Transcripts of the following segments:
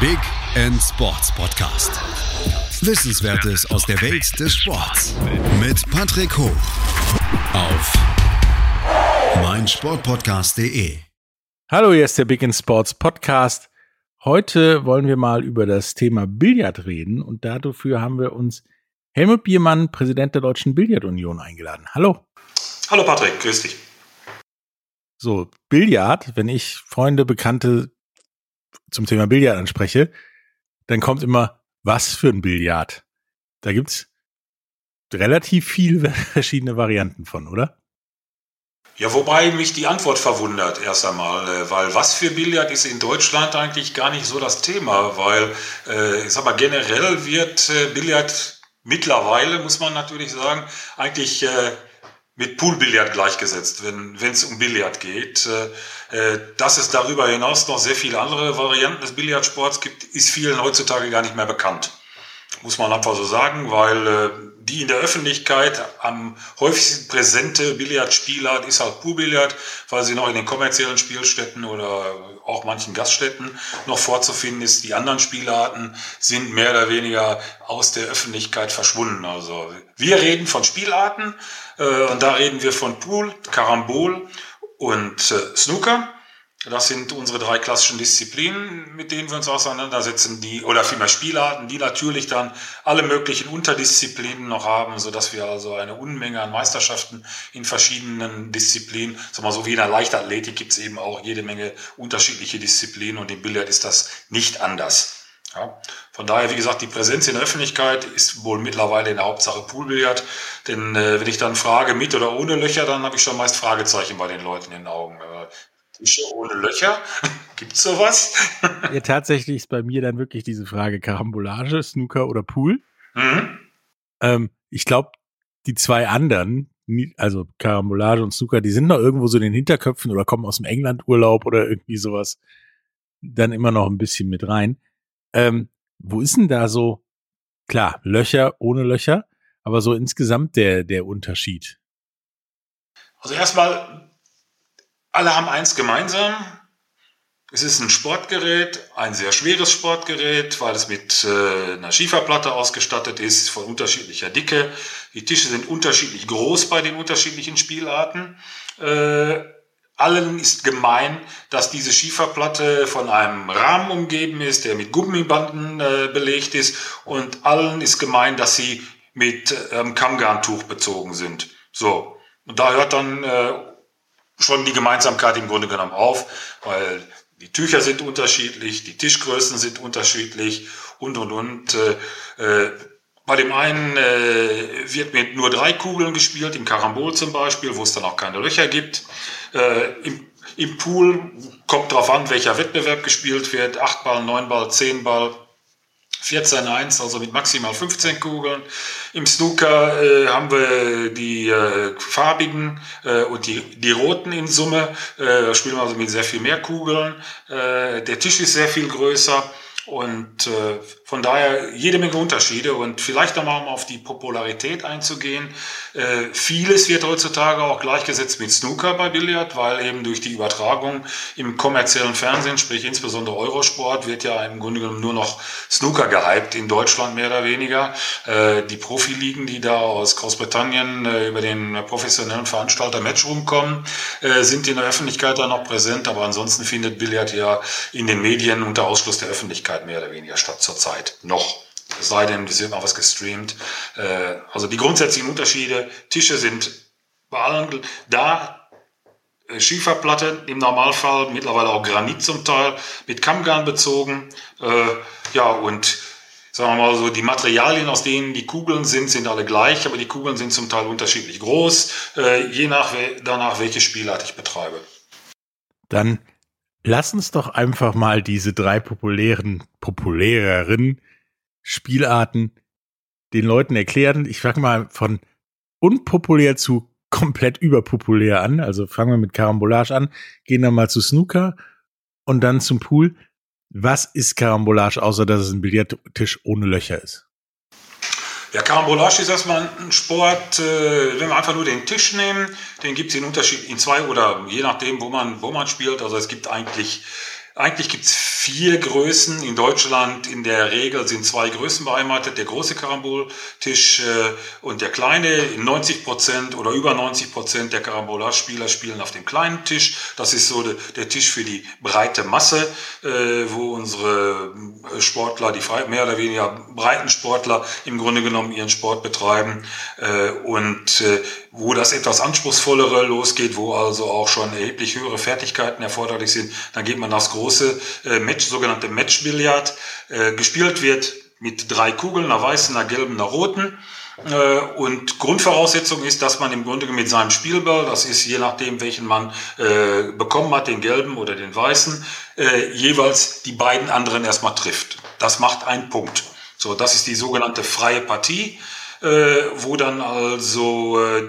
Big End Sports Podcast. Wissenswertes aus der Welt des Sports mit Patrick Hoch auf meinsportpodcast.de. Hallo, hier ist der Big End Sports Podcast. Heute wollen wir mal über das Thema Billard reden und dafür haben wir uns Helmut Biermann, Präsident der Deutschen Billardunion, eingeladen. Hallo. Hallo Patrick, grüß dich. So, Billard, wenn ich Freunde, Bekannte zum Thema Billard anspreche, dann kommt immer, was für ein Billard? Da gibt's relativ viele verschiedene Varianten von, oder? Ja, wobei mich die Antwort verwundert erst einmal, äh, weil was für Billard ist in Deutschland eigentlich gar nicht so das Thema, weil äh, ich sag mal generell wird äh, Billard mittlerweile, muss man natürlich sagen, eigentlich mit Poolbillard gleichgesetzt, wenn es um Billard geht. Äh, äh, dass es darüber hinaus noch sehr viele andere Varianten des Billardsports gibt, ist vielen heutzutage gar nicht mehr bekannt. Muss man einfach so sagen, weil äh, die in der Öffentlichkeit am häufigsten präsente Billardspielart ist halt Poolbillard, weil sie noch in den kommerziellen Spielstätten oder auch manchen Gaststätten noch vorzufinden ist. Die anderen Spielarten sind mehr oder weniger aus der Öffentlichkeit verschwunden. Also wir reden von Spielarten äh, und da reden wir von Pool, Karambol und äh, Snooker. Das sind unsere drei klassischen Disziplinen, mit denen wir uns auseinandersetzen, die, oder vielmehr Spielarten, die natürlich dann alle möglichen Unterdisziplinen noch haben, so dass wir also eine Unmenge an Meisterschaften in verschiedenen Disziplinen, sag mal so wie in der Leichtathletik gibt es eben auch jede Menge unterschiedliche Disziplinen und im Billard ist das nicht anders. Ja, von daher, wie gesagt, die Präsenz in der Öffentlichkeit ist wohl mittlerweile in der Hauptsache Poolbillard. Denn äh, wenn ich dann frage, mit oder ohne Löcher, dann habe ich schon meist Fragezeichen bei den Leuten in den Augen. Äh, Tische ohne Löcher? Gibt's sowas? ja, tatsächlich ist bei mir dann wirklich diese Frage Karambolage, Snooker oder Pool. Mhm. Ähm, ich glaube, die zwei anderen, also Karambolage und Snooker, die sind noch irgendwo so in den Hinterköpfen oder kommen aus dem England-Urlaub oder irgendwie sowas dann immer noch ein bisschen mit rein. Ähm, wo ist denn da so, klar, Löcher ohne Löcher, aber so insgesamt der, der Unterschied? Also erstmal alle haben eins gemeinsam. Es ist ein Sportgerät, ein sehr schweres Sportgerät, weil es mit äh, einer Schieferplatte ausgestattet ist, von unterschiedlicher Dicke. Die Tische sind unterschiedlich groß bei den unterschiedlichen Spielarten. Äh, allen ist gemein, dass diese Schieferplatte von einem Rahmen umgeben ist, der mit Gummibanden äh, belegt ist. Und allen ist gemein, dass sie mit ähm, Kammgarntuch bezogen sind. So. Und da hört dann äh, schon die Gemeinsamkeit im Grunde genommen auf, weil die Tücher sind unterschiedlich, die Tischgrößen sind unterschiedlich und und und. Äh, äh, bei dem einen äh, wird mit nur drei Kugeln gespielt, im Karambol zum Beispiel, wo es dann auch keine Löcher gibt. Äh, im, Im Pool kommt drauf an, welcher Wettbewerb gespielt wird. Acht Ball, neun Ball, zehn Ball. 14-1, also mit maximal 15 Kugeln. Im Snooker äh, haben wir die äh, farbigen äh, und die, die roten in Summe. Äh, da spielen wir also mit sehr viel mehr Kugeln. Äh, der Tisch ist sehr viel größer. Und äh, von daher jede Menge Unterschiede und vielleicht nochmal um auf die Popularität einzugehen. Äh, vieles wird heutzutage auch gleichgesetzt mit Snooker bei Billard, weil eben durch die Übertragung im kommerziellen Fernsehen, sprich insbesondere Eurosport, wird ja im Grunde genommen nur noch Snooker gehypt in Deutschland mehr oder weniger. Äh, die Profiligen, die da aus Großbritannien äh, über den professionellen Veranstalter Matchroom kommen, äh, sind in der Öffentlichkeit da noch präsent, aber ansonsten findet Billard ja in den Medien unter Ausschluss der Öffentlichkeit mehr oder weniger statt zurzeit. Zeit. Noch. Es sei denn, es wird mal was gestreamt. Äh, also die grundsätzlichen Unterschiede. Tische sind bei allen da. Äh, Schieferplatte im Normalfall, mittlerweile auch Granit zum Teil, mit Kammgarn bezogen. Äh, ja, und sagen wir mal so, die Materialien, aus denen die Kugeln sind, sind alle gleich, aber die Kugeln sind zum Teil unterschiedlich groß, je nach danach, welche Spielart ich betreibe. Dann lass uns doch einfach mal diese drei populären, populäreren Spielarten den Leuten erklären. Ich fange mal von unpopulär zu komplett überpopulär an. Also fangen wir mit Karambolage an, gehen dann mal zu Snooker und dann zum Pool. Was ist Karambolage, außer dass es ein Billardtisch ohne Löcher ist? Ja, Karambolage ist erstmal ein Sport, äh, wenn wir einfach nur den Tisch nehmen, den gibt es in Unterschied in zwei oder je nachdem, wo man, wo man spielt. Also es gibt eigentlich eigentlich gibt es vier Größen. In Deutschland in der Regel sind zwei Größen beheimatet, der große Karamboltisch äh, und der kleine. In 90 Prozent oder über 90 Prozent der Karambolage-Spieler spielen auf dem kleinen Tisch. Das ist so de, der Tisch für die breite Masse, äh, wo unsere äh, Sportler, die mehr oder weniger breiten Sportler im Grunde genommen ihren Sport betreiben und wo das etwas anspruchsvollere losgeht, wo also auch schon erheblich höhere Fertigkeiten erforderlich sind, dann geht man das große äh, Match, sogenannte Matchbillard. Äh, gespielt wird mit drei Kugeln, einer weißen, einer gelben, einer roten. Äh, und Grundvoraussetzung ist, dass man im Grunde mit seinem Spielball, das ist je nachdem, welchen man äh, bekommen hat, den gelben oder den weißen, äh, jeweils die beiden anderen erstmal trifft. Das macht einen Punkt. So, das ist die sogenannte freie Partie, äh, wo dann also äh,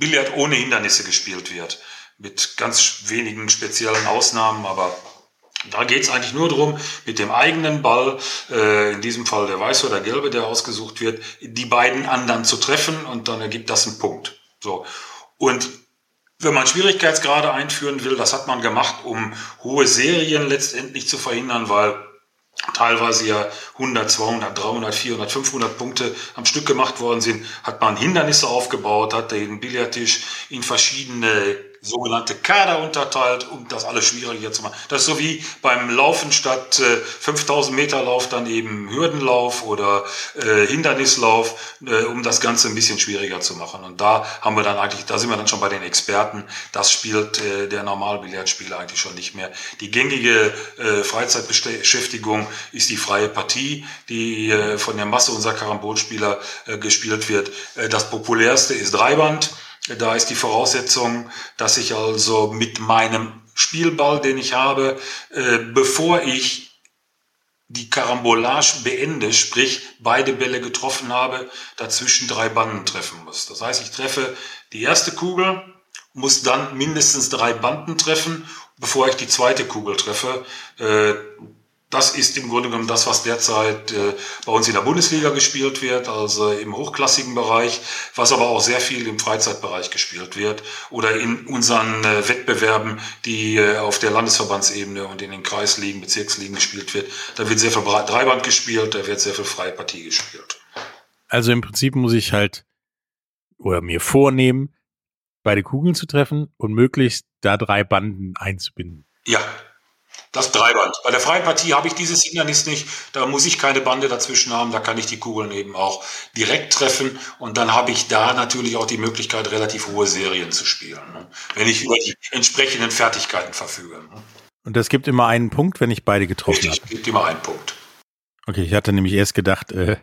Billard ohne Hindernisse gespielt wird. Mit ganz wenigen speziellen Ausnahmen, aber da geht es eigentlich nur darum, mit dem eigenen Ball, äh, in diesem Fall der weiße oder gelbe, der ausgesucht wird, die beiden anderen zu treffen und dann ergibt das einen Punkt. So. Und wenn man Schwierigkeitsgrade einführen will, das hat man gemacht, um hohe Serien letztendlich zu verhindern, weil teilweise ja 100, 200, 300, 400, 500 Punkte am Stück gemacht worden sind, hat man Hindernisse aufgebaut, hat den Billardtisch in verschiedene sogenannte Kader unterteilt, um das alles schwieriger zu machen. Das ist so wie beim Laufen statt äh, 5000 Meter Lauf dann eben Hürdenlauf oder äh, Hindernislauf, äh, um das Ganze ein bisschen schwieriger zu machen. Und da haben wir dann eigentlich, da sind wir dann schon bei den Experten. Das spielt äh, der Normalbillardspieler eigentlich schon nicht mehr. Die gängige äh, Freizeitbeschäftigung ist die freie Partie, die äh, von der Masse unserer Karambolspieler äh, gespielt wird. Äh, das populärste ist Dreiband. Da ist die Voraussetzung, dass ich also mit meinem Spielball, den ich habe, äh, bevor ich die Karambolage beende, sprich beide Bälle getroffen habe, dazwischen drei Banden treffen muss. Das heißt, ich treffe die erste Kugel, muss dann mindestens drei Banden treffen, bevor ich die zweite Kugel treffe. Äh, das ist im Grunde genommen das, was derzeit äh, bei uns in der Bundesliga gespielt wird, also im hochklassigen Bereich, was aber auch sehr viel im Freizeitbereich gespielt wird oder in unseren äh, Wettbewerben, die äh, auf der Landesverbandsebene und in den Kreisligen, Bezirksligen gespielt wird. Da wird sehr viel Dreiband gespielt, da wird sehr viel freie Partie gespielt. Also im Prinzip muss ich halt oder mir vornehmen, beide Kugeln zu treffen und möglichst da drei Banden einzubinden. Ja, das Dreiband. Bei der freien Partie habe ich dieses Hindernis nicht. Da muss ich keine Bande dazwischen haben. Da kann ich die Kugeln eben auch direkt treffen. Und dann habe ich da natürlich auch die Möglichkeit, relativ hohe Serien zu spielen. Ne? Wenn ich über die entsprechenden Fertigkeiten verfüge. Ne? Und das gibt immer einen Punkt, wenn ich beide getroffen habe. gibt immer einen Punkt. Okay, ich hatte nämlich erst gedacht, äh,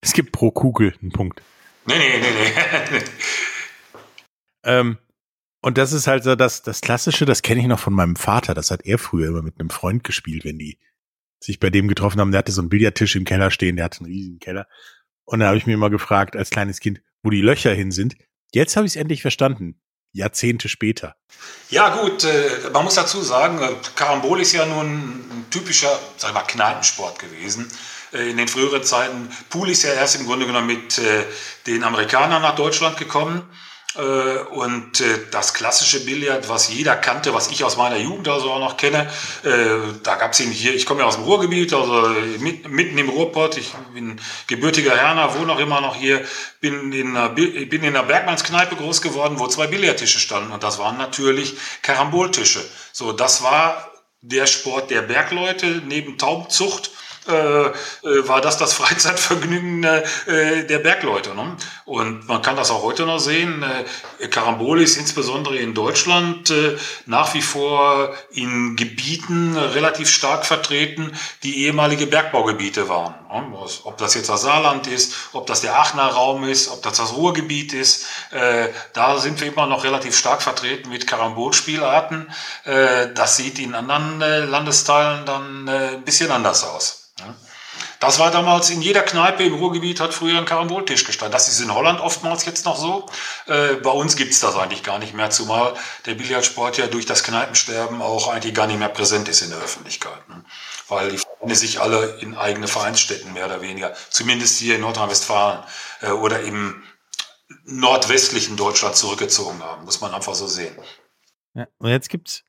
es gibt pro Kugel einen Punkt. Nee, nee, nee, nee. ähm, und das ist halt so das, das Klassische, das kenne ich noch von meinem Vater. Das hat er früher immer mit einem Freund gespielt, wenn die sich bei dem getroffen haben. Der hatte so einen Billardtisch im Keller stehen, der hatte einen riesigen Keller. Und da habe ich mir immer gefragt, als kleines Kind, wo die Löcher hin sind. Jetzt habe ich es endlich verstanden. Jahrzehnte später. Ja gut, äh, man muss dazu sagen, äh, Karambol ist ja nun ein typischer, sag ich mal, Kneipensport gewesen. Äh, in den früheren Zeiten, Pool ist ja erst im Grunde genommen mit äh, den Amerikanern nach Deutschland gekommen. Äh, und äh, das klassische Billard, was jeder kannte, was ich aus meiner Jugend also auch noch kenne, äh, da gab es ihn hier, ich komme ja aus dem Ruhrgebiet, also mitten im Ruhrpott, ich bin gebürtiger Herner, wohne auch immer noch hier, bin in einer, bin in einer Bergmannskneipe groß geworden, wo zwei Billardtische standen. Und das waren natürlich Karamboltische. So, das war der Sport der Bergleute neben Taubenzucht äh, äh, war das das Freizeitvergnügen äh, der Bergleute. Ne? Und man kann das auch heute noch sehen. Äh, Karambol ist insbesondere in Deutschland äh, nach wie vor in Gebieten relativ stark vertreten, die ehemalige Bergbaugebiete waren. Ne? Ob das jetzt das Saarland ist, ob das der Aachener Raum ist, ob das das Ruhrgebiet ist, äh, da sind wir immer noch relativ stark vertreten mit Karambolspielarten. Äh, das sieht in anderen Landesteilen dann ein bisschen anders aus. Das war damals in jeder Kneipe im Ruhrgebiet hat früher ein Karamboltisch gestanden. Das ist in Holland oftmals jetzt noch so. Äh, bei uns gibt's das eigentlich gar nicht mehr, zumal der Billardsport ja durch das Kneipensterben auch eigentlich gar nicht mehr präsent ist in der Öffentlichkeit. Ne? Weil die Vereine sich alle in eigene Vereinsstätten mehr oder weniger, zumindest hier in Nordrhein-Westfalen äh, oder im nordwestlichen Deutschland zurückgezogen haben. Muss man einfach so sehen. Ja, und jetzt gibt's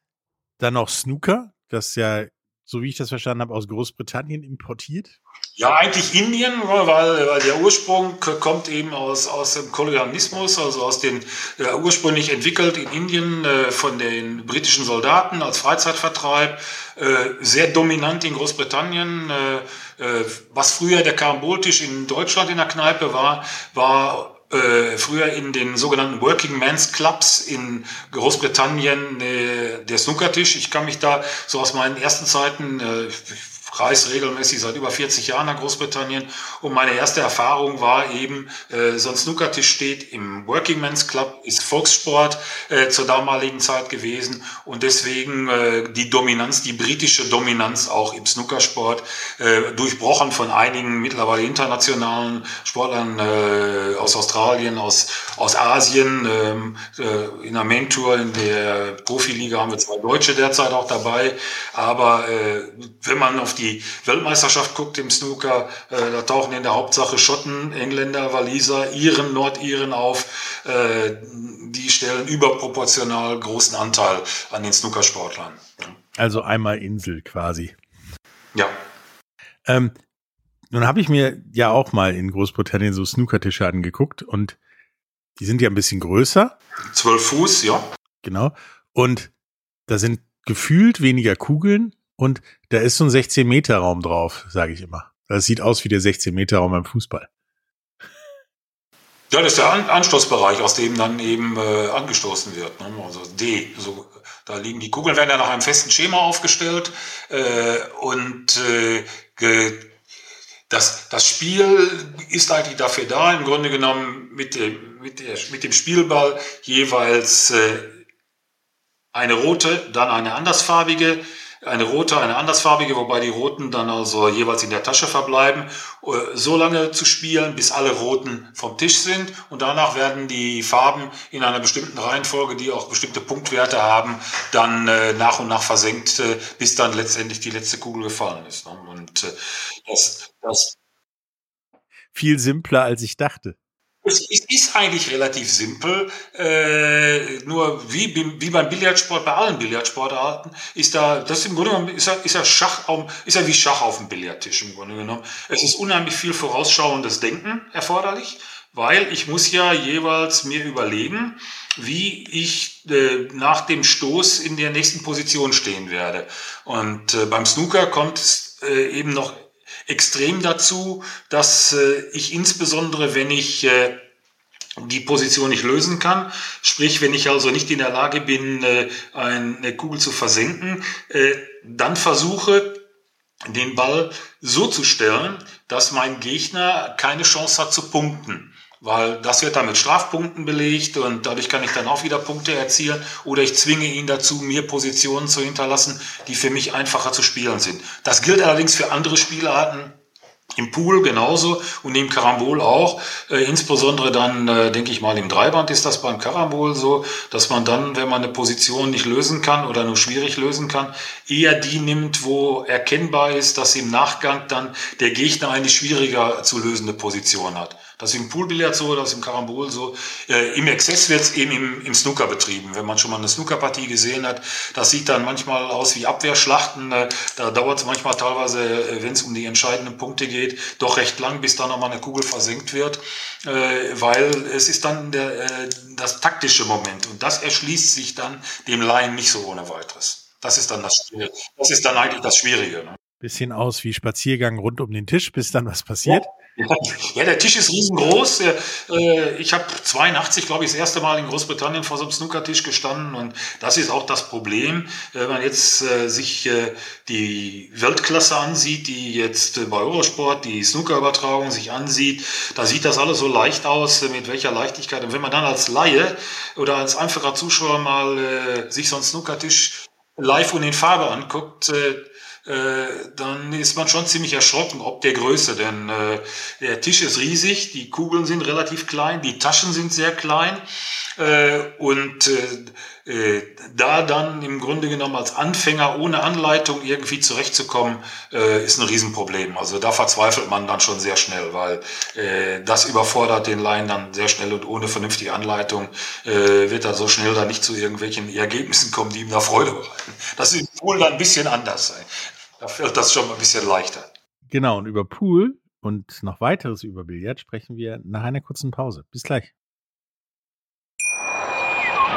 dann noch Snooker, das ja so wie ich das verstanden habe, aus Großbritannien importiert? Ja, eigentlich Indien, weil, weil der Ursprung kommt eben aus, aus dem Kolonialismus, also aus den äh, ursprünglich entwickelt in Indien äh, von den britischen Soldaten als Freizeitvertreib, äh, sehr dominant in Großbritannien. Äh, äh, was früher der Karamboltisch in Deutschland in der Kneipe war, war äh, früher in den sogenannten Working Men's Clubs in Großbritannien äh, der Snookertisch. Ich kann mich da so aus meinen ersten Zeiten, äh, reise regelmäßig seit über 40 Jahren nach Großbritannien und meine erste Erfahrung war eben, äh, so ein Snookertisch steht im Working Men's Club, ist Volkssport äh, zur damaligen Zeit gewesen und deswegen äh, die Dominanz, die britische Dominanz auch im Snookersport, äh, durchbrochen von einigen mittlerweile internationalen Sportlern äh, aus Australien, aus, aus Asien. Ähm, äh, in der Main Tour, in der Profiliga haben wir zwei Deutsche derzeit auch dabei, aber äh, wenn man auf die die Weltmeisterschaft guckt im Snooker, äh, da tauchen in der Hauptsache Schotten, Engländer, Waliser, Iren, Nordiren auf. Äh, die stellen überproportional großen Anteil an den Snookersportlern. Also einmal Insel quasi. Ja. Ähm, nun habe ich mir ja auch mal in Großbritannien so Snookertische angeguckt und die sind ja ein bisschen größer. Zwölf Fuß, ja. Genau. Und da sind gefühlt weniger Kugeln, und da ist so ein 16-Meter-Raum drauf, sage ich immer. Das sieht aus wie der 16-Meter-Raum beim Fußball. Ja, das ist der An Anstoßbereich, aus dem dann eben äh, angestoßen wird. Ne? Also D. So, da liegen die Kugeln, werden ja nach einem festen Schema aufgestellt. Äh, und äh, das, das Spiel ist eigentlich dafür da, im Grunde genommen mit dem, mit der, mit dem Spielball jeweils äh, eine rote, dann eine andersfarbige eine rote, eine andersfarbige, wobei die roten dann also jeweils in der Tasche verbleiben, äh, so lange zu spielen, bis alle roten vom Tisch sind und danach werden die Farben in einer bestimmten Reihenfolge, die auch bestimmte Punktwerte haben, dann äh, nach und nach versenkt, äh, bis dann letztendlich die letzte Kugel gefallen ist. Ne? Und das, das viel simpler als ich dachte. Es ist eigentlich relativ simpel, äh, nur wie, wie beim Billardsport, bei allen Billardsportarten, ist da, das im Grunde genommen, ist ja, ist ja Schach, ist ja wie Schach auf dem Billardtisch im Grunde genommen. Es ist unheimlich viel vorausschauendes Denken erforderlich, weil ich muss ja jeweils mir überlegen, wie ich äh, nach dem Stoß in der nächsten Position stehen werde. Und äh, beim Snooker kommt es äh, eben noch extrem dazu, dass äh, ich insbesondere, wenn ich äh, die Position nicht lösen kann, sprich, wenn ich also nicht in der Lage bin, äh, eine Kugel zu versenken, äh, dann versuche, den Ball so zu stellen, dass mein Gegner keine Chance hat zu punkten weil das wird dann mit Strafpunkten belegt und dadurch kann ich dann auch wieder Punkte erzielen oder ich zwinge ihn dazu, mir Positionen zu hinterlassen, die für mich einfacher zu spielen sind. Das gilt allerdings für andere Spielarten. Im Pool genauso und im Karambol auch. Äh, insbesondere dann, äh, denke ich mal, im Dreiband ist das beim Karambol so, dass man dann, wenn man eine Position nicht lösen kann oder nur schwierig lösen kann, eher die nimmt, wo erkennbar ist, dass im Nachgang dann der Gegner eine schwieriger zu lösende Position hat. Das ist im Poolbillard so, das ist im Karambol so. Äh, Im Exzess wird es eben im, im, Snooker betrieben. Wenn man schon mal eine Snookerpartie gesehen hat, das sieht dann manchmal aus wie Abwehrschlachten. Äh, da dauert es manchmal teilweise, äh, wenn es um die entscheidenden Punkte geht, doch recht lang, bis dann nochmal eine Kugel versenkt wird, äh, weil es ist dann der, äh, das taktische Moment und das erschließt sich dann dem Laien nicht so ohne weiteres. Das ist dann das Schwierige. Das ist dann eigentlich das Schwierige. Ne? Bisschen aus wie Spaziergang rund um den Tisch, bis dann was passiert. Ja. Ja, der Tisch ist riesengroß. Äh, ich habe 82, glaube ich, das erste Mal in Großbritannien vor so einem Snookertisch gestanden und das ist auch das Problem, wenn man jetzt äh, sich äh, die Weltklasse ansieht, die jetzt bei Eurosport die Snookerübertragung sich ansieht, da sieht das alles so leicht aus, mit welcher Leichtigkeit. Und wenn man dann als Laie oder als einfacher Zuschauer mal sich so einen Snookertisch live und in Farbe anguckt, äh, dann ist man schon ziemlich erschrocken ob der Größe, denn äh, der Tisch ist riesig, die Kugeln sind relativ klein, die Taschen sind sehr klein äh, und äh, da dann im Grunde genommen als Anfänger ohne Anleitung irgendwie zurechtzukommen, äh, ist ein Riesenproblem. Also da verzweifelt man dann schon sehr schnell, weil äh, das überfordert den Laien dann sehr schnell und ohne vernünftige Anleitung äh, wird er so schnell dann nicht zu irgendwelchen Ergebnissen kommen, die ihm da Freude bereiten. Das ist wohl dann ein bisschen anders. Da fällt das schon ein bisschen leichter. Genau, und über Pool und noch weiteres über Billard sprechen wir nach einer kurzen Pause. Bis gleich.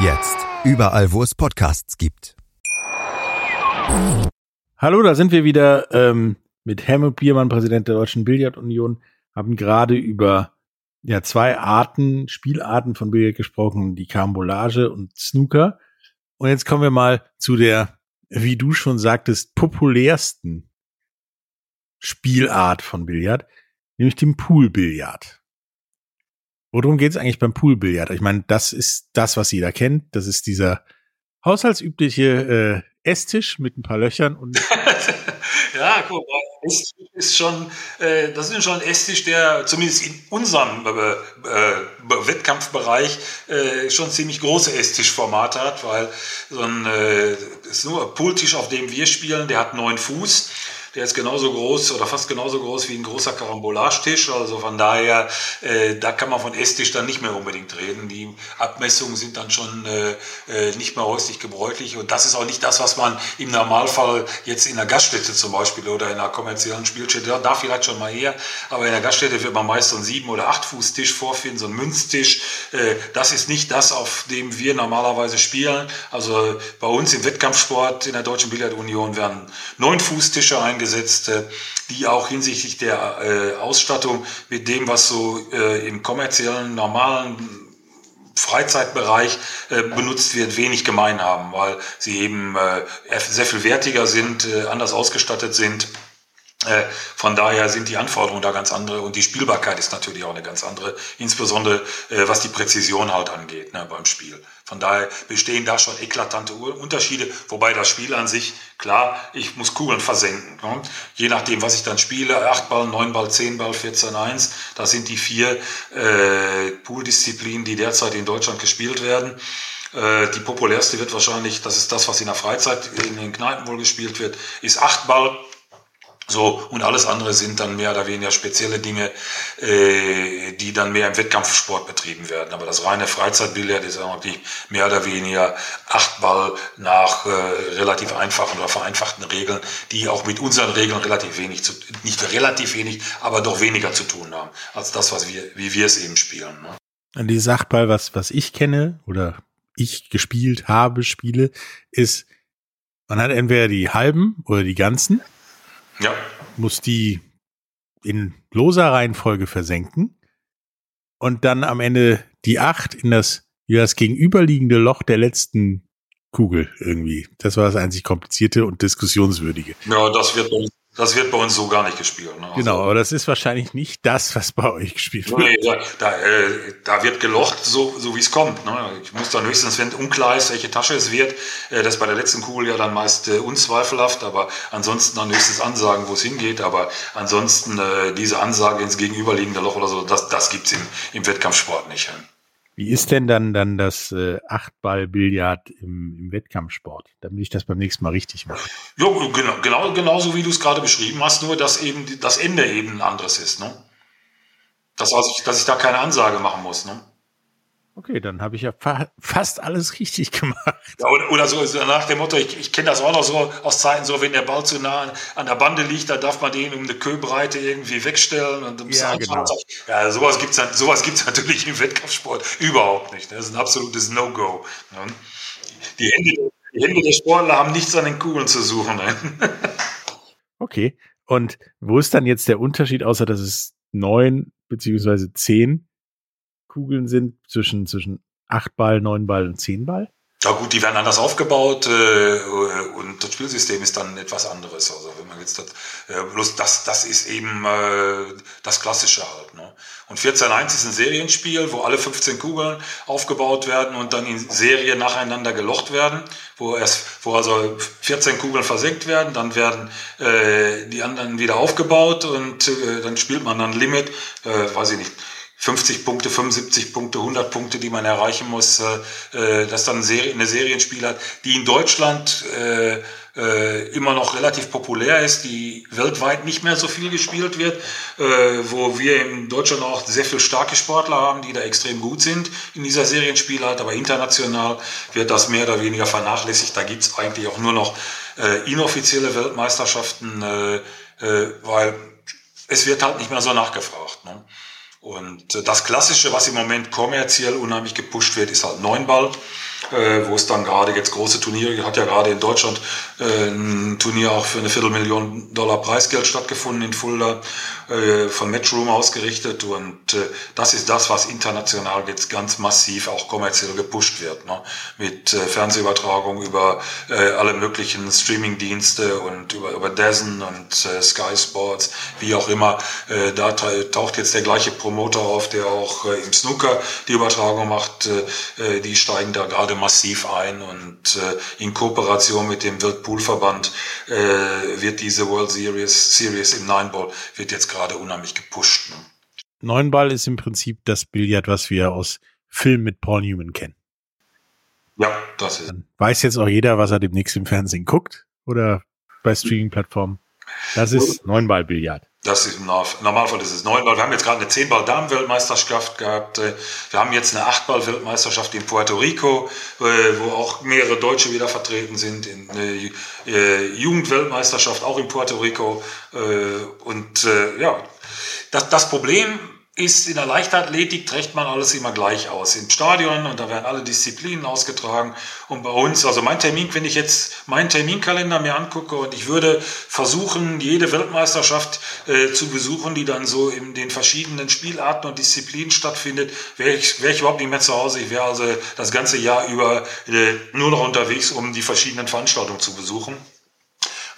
Jetzt überall, wo es Podcasts gibt. Hallo, da sind wir wieder ähm, mit Helmut Biermann, Präsident der Deutschen Billardunion, haben gerade über ja zwei Arten, Spielarten von Billard gesprochen, die Karambolage und Snooker. Und jetzt kommen wir mal zu der, wie du schon sagtest, populärsten Spielart von Billard, nämlich dem Poolbillard. Worum geht es eigentlich beim Poolbillard? Ich meine, das ist das, was jeder kennt. Das ist dieser haushaltsübliche äh, Esstisch mit ein paar Löchern und ja, guck mal, ist, ist schon, äh, das ist schon ein Esstisch, der zumindest in unserem äh, äh, Wettkampfbereich äh, schon ziemlich große Esstischformate hat, weil so ein, äh, ist nur ein Pooltisch, auf dem wir spielen, der hat neun Fuß der ist genauso groß oder fast genauso groß wie ein großer Karambolagetisch. Also von daher, äh, da kann man von Esstisch dann nicht mehr unbedingt reden. Die Abmessungen sind dann schon äh, äh, nicht mehr häuslich gebräuchlich. Und das ist auch nicht das, was man im Normalfall jetzt in der Gaststätte zum Beispiel oder in einer kommerziellen Spielstätte, da vielleicht schon mal eher, aber in der Gaststätte wird man meist so einen sieben oder acht Fuß Tisch vorfinden, so einen Münztisch. Äh, das ist nicht das, auf dem wir normalerweise spielen. Also bei uns im Wettkampfsport in der Deutschen Billardunion werden neun Fußtische ein eingesetzt, die auch hinsichtlich der äh, Ausstattung mit dem, was so äh, im kommerziellen, normalen Freizeitbereich äh, benutzt wird, wenig gemein haben, weil sie eben sehr viel wertiger sind, äh, anders ausgestattet sind. Äh, von daher sind die Anforderungen da ganz andere und die Spielbarkeit ist natürlich auch eine ganz andere, insbesondere äh, was die Präzision halt angeht ne, beim Spiel. Von daher bestehen da schon eklatante Unterschiede, wobei das Spiel an sich, klar, ich muss Kugeln versenken. Ne? Je nachdem, was ich dann spiele, 8 Ball, 9 Ball, 10 Ball, 14, 1, das sind die vier äh, Pooldisziplinen, die derzeit in Deutschland gespielt werden. Äh, die populärste wird wahrscheinlich, das ist das, was in der Freizeit in den Kneipen wohl gespielt wird, ist 8 Ball. So, und alles andere sind dann mehr oder weniger spezielle Dinge, äh, die dann mehr im Wettkampfsport betrieben werden. Aber das reine Freizeitbillard ist eigentlich mehr oder weniger Achtball nach äh, relativ einfachen oder vereinfachten Regeln, die auch mit unseren Regeln relativ wenig zu, nicht relativ wenig, aber doch weniger zu tun haben, als das, was wir, wie wir es eben spielen. Ne? Die Sachball, was, was ich kenne oder ich gespielt habe, spiele, ist, man hat entweder die halben oder die ganzen. Ja. Muss die in loser Reihenfolge versenken und dann am Ende die acht in das, ja, das gegenüberliegende Loch der letzten Kugel irgendwie. Das war das einzig komplizierte und diskussionswürdige. Ja, das wird das wird bei uns so gar nicht gespielt. Ne? Also, genau, aber das ist wahrscheinlich nicht das, was bei euch gespielt wird. Nee, da, da, äh, da wird gelocht, so, so wie es kommt. Ne? Ich muss dann höchstens, wenn unklar ist, welche Tasche es wird, äh, das bei der letzten Kugel ja dann meist äh, unzweifelhaft, aber ansonsten dann höchstens ansagen, wo es hingeht. Aber ansonsten äh, diese Ansage ins gegenüberliegende Loch oder so, das, das gibt's im, im Wettkampfsport nicht. Wie ist denn dann, dann das äh, Achtball-Billard im, im Wettkampfsport, damit ich das beim nächsten Mal richtig mache? Ja, genau, genau, genauso wie du es gerade beschrieben hast, nur dass eben das Ende eben ein anderes ist. Ne? Das, dass, ich, dass ich da keine Ansage machen muss. Ne? Okay, dann habe ich ja fa fast alles richtig gemacht. Ja, oder, oder, so nach dem Motto, ich, ich kenne das auch noch so aus Zeiten, so wenn der Ball zu nah an der Bande liegt, da darf man den um eine Köbreite irgendwie wegstellen. Und ja, genau. ja, sowas gibt es sowas gibt's natürlich im Wettkampfsport überhaupt nicht. Das ist ein absolutes No-Go. Ne? Die, Hände, die Hände der Sportler haben nichts an den Kugeln zu suchen. Ne? okay, und wo ist dann jetzt der Unterschied, außer dass es neun beziehungsweise zehn Kugeln sind zwischen, zwischen 8 Ball, 9 Ball und 10 Ball? Ja gut, die werden anders aufgebaut äh, und das Spielsystem ist dann etwas anderes. Also wenn man jetzt das, äh, bloß das, das ist eben äh, das Klassische halt. Ne? Und 14.1 ist ein Serienspiel, wo alle 15 Kugeln aufgebaut werden und dann in Serie nacheinander gelocht werden, wo erst, wo also 14 Kugeln versenkt werden, dann werden äh, die anderen wieder aufgebaut und äh, dann spielt man dann Limit, äh, weiß ich nicht 50 Punkte, 75 Punkte, 100 Punkte, die man erreichen muss, äh, das dann eine Serienspiel hat, die in Deutschland äh, äh, immer noch relativ populär ist, die weltweit nicht mehr so viel gespielt wird, äh, wo wir in Deutschland auch sehr viel starke Sportler haben, die da extrem gut sind in dieser Serienspielart, aber international wird das mehr oder weniger vernachlässigt. Da gibt's eigentlich auch nur noch äh, inoffizielle Weltmeisterschaften, äh, äh, weil es wird halt nicht mehr so nachgefragt. Ne? Und äh, das Klassische, was im Moment kommerziell unheimlich gepusht wird, ist halt Neunball äh, wo es dann gerade jetzt große Turniere, hat ja gerade in Deutschland äh, ein Turnier auch für eine Viertelmillion Dollar Preisgeld stattgefunden in Fulda, äh, von Matchroom ausgerichtet. Und äh, das ist das, was international jetzt ganz massiv auch kommerziell gepusht wird, ne? mit äh, Fernsehübertragung über äh, alle möglichen Streamingdienste und über, über DAZN und äh, Sky Sports, wie auch immer, äh, da taucht jetzt der gleiche Promoter auf, der auch äh, im Snooker die Übertragung macht, äh, äh die steigen da gerade massiv ein und äh, in Kooperation mit dem Weltpoolverband äh, wird diese World Series, Series im Nineball wird jetzt gerade unheimlich gepusht. Ne? Neunball ist im Prinzip das Billard, was wir aus Filmen mit Paul Newman kennen. Ja, das ist. Dann weiß jetzt auch jeder, was er demnächst im Fernsehen guckt oder bei Streaming-Plattformen. Das ist Neunball-Billard. Das ist im Normalfall ist es Neunball. Wir haben jetzt gerade eine Zehnball-Damen-Weltmeisterschaft gehabt. Äh, wir haben jetzt eine Achtball-Weltmeisterschaft in Puerto Rico, äh, wo auch mehrere Deutsche wieder vertreten sind. In eine äh, Jugendweltmeisterschaft auch in Puerto Rico. Und ja, das Problem ist in der Leichtathletik trägt man alles immer gleich aus. Im Stadion und da werden alle Disziplinen ausgetragen. Und bei uns, also mein Termin, wenn ich jetzt meinen Terminkalender mir angucke und ich würde versuchen, jede Weltmeisterschaft äh, zu besuchen, die dann so in den verschiedenen Spielarten und Disziplinen stattfindet, wäre ich, wär ich überhaupt nicht mehr zu Hause. Ich wäre also das ganze Jahr über äh, nur noch unterwegs, um die verschiedenen Veranstaltungen zu besuchen.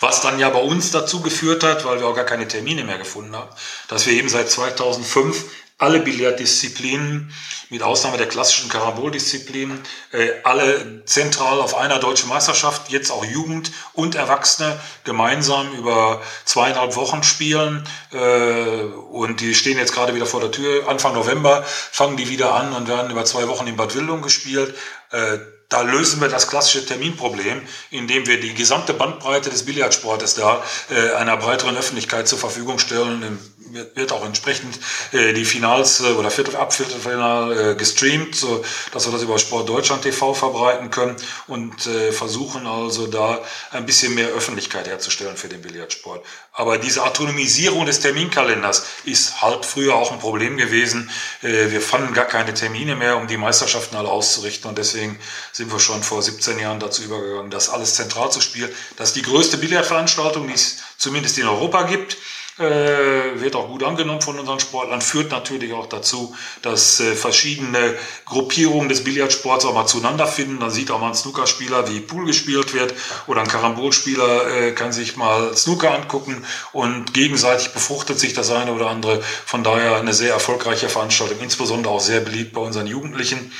Was dann ja bei uns dazu geführt hat, weil wir auch gar keine Termine mehr gefunden haben, dass wir eben seit 2005 alle Billarddisziplinen, mit Ausnahme der klassischen Karamboldisziplinen, äh, alle zentral auf einer deutschen Meisterschaft, jetzt auch Jugend und Erwachsene gemeinsam über zweieinhalb Wochen spielen. Äh, und die stehen jetzt gerade wieder vor der Tür. Anfang November fangen die wieder an und werden über zwei Wochen in Bad Wildung gespielt. Äh, da lösen wir das klassische Terminproblem, indem wir die gesamte Bandbreite des Billardsportes da äh, einer breiteren Öffentlichkeit zur Verfügung stellen wird auch entsprechend äh, die Finals äh, oder Viertel, Abviertelfinal äh, gestreamt, so dass wir das über Sport Deutschland TV verbreiten können und äh, versuchen also da ein bisschen mehr Öffentlichkeit herzustellen für den Billardsport. Aber diese Autonomisierung des Terminkalenders ist halt früher auch ein Problem gewesen. Äh, wir fanden gar keine Termine mehr, um die Meisterschaften alle auszurichten und deswegen sind wir schon vor 17 Jahren dazu übergegangen, das alles zentral zu spielen. Das ist die größte Billardveranstaltung, die es zumindest in Europa gibt äh, wird auch gut angenommen von unseren Sportlern, führt natürlich auch dazu, dass äh, verschiedene Gruppierungen des Billardsports auch mal zueinander finden. Dann sieht auch mal ein Snookerspieler, wie Pool gespielt wird oder ein Karambolspieler äh, kann sich mal Snooker angucken und gegenseitig befruchtet sich das eine oder andere. Von daher eine sehr erfolgreiche Veranstaltung, insbesondere auch sehr beliebt bei unseren Jugendlichen.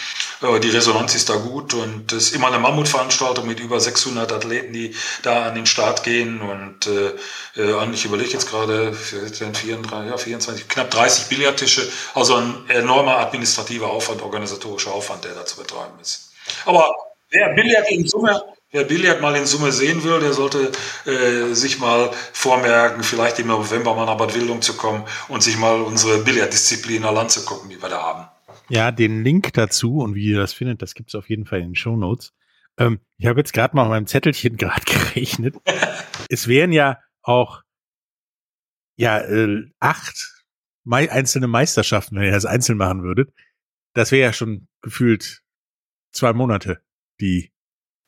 Die Resonanz ist da gut und es ist immer eine Mammutveranstaltung mit über 600 Athleten, die da an den Start gehen und äh, äh ich überlege jetzt gerade, 34, ja, 24, knapp 30 Billardtische, also ein enormer administrativer Aufwand, organisatorischer Aufwand, der da zu betreiben ist. Aber wer Billard in Summe Wer Billard mal in Summe sehen will, der sollte äh, sich mal vormerken, vielleicht im November mal nach Bad Wildung zu kommen und sich mal unsere Billarddisziplin an Land zu gucken, die wir da haben. Ja, den Link dazu und wie ihr das findet, das gibt es auf jeden Fall in den Show Notes. Ähm, ich habe jetzt gerade mal auf meinem Zettelchen gerade gerechnet. es wären ja auch ja äh, acht Mei einzelne Meisterschaften, wenn ihr das einzeln machen würdet. Das wäre ja schon gefühlt zwei Monate, die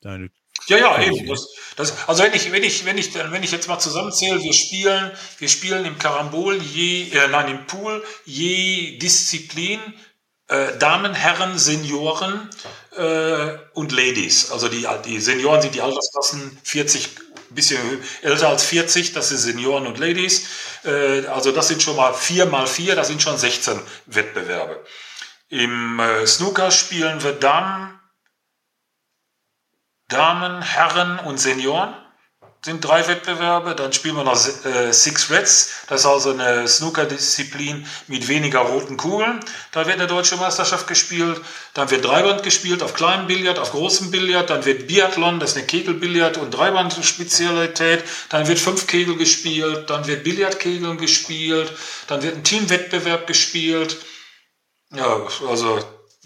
deine ja, ja, eben. Das, das, also wenn ich, wenn ich, wenn ich, wenn ich jetzt mal zusammenzähle, wir spielen, wir spielen im Karambol je, äh, nein, im Pool je Disziplin äh, Damen, Herren, Senioren äh, und Ladies. Also die, die Senioren sind die Altersklassen 40, bisschen älter als 40, das sind Senioren und Ladies. Äh, also das sind schon mal vier mal vier, das sind schon 16 Wettbewerbe. Im äh, Snooker spielen wir dann Damen, Herren und Senioren sind drei Wettbewerbe. Dann spielen wir noch äh, Six Reds. Das ist also eine Snooker-Disziplin mit weniger roten Kugeln. Da wird eine deutsche Meisterschaft gespielt. Dann wird Dreiband gespielt auf kleinem Billard, auf großem Billard. Dann wird Biathlon, das ist eine Kegelbillard- und Dreiband-Spezialität. Dann wird fünf Kegel gespielt. Dann wird Billardkegeln gespielt. Dann wird ein Teamwettbewerb gespielt. Ja, also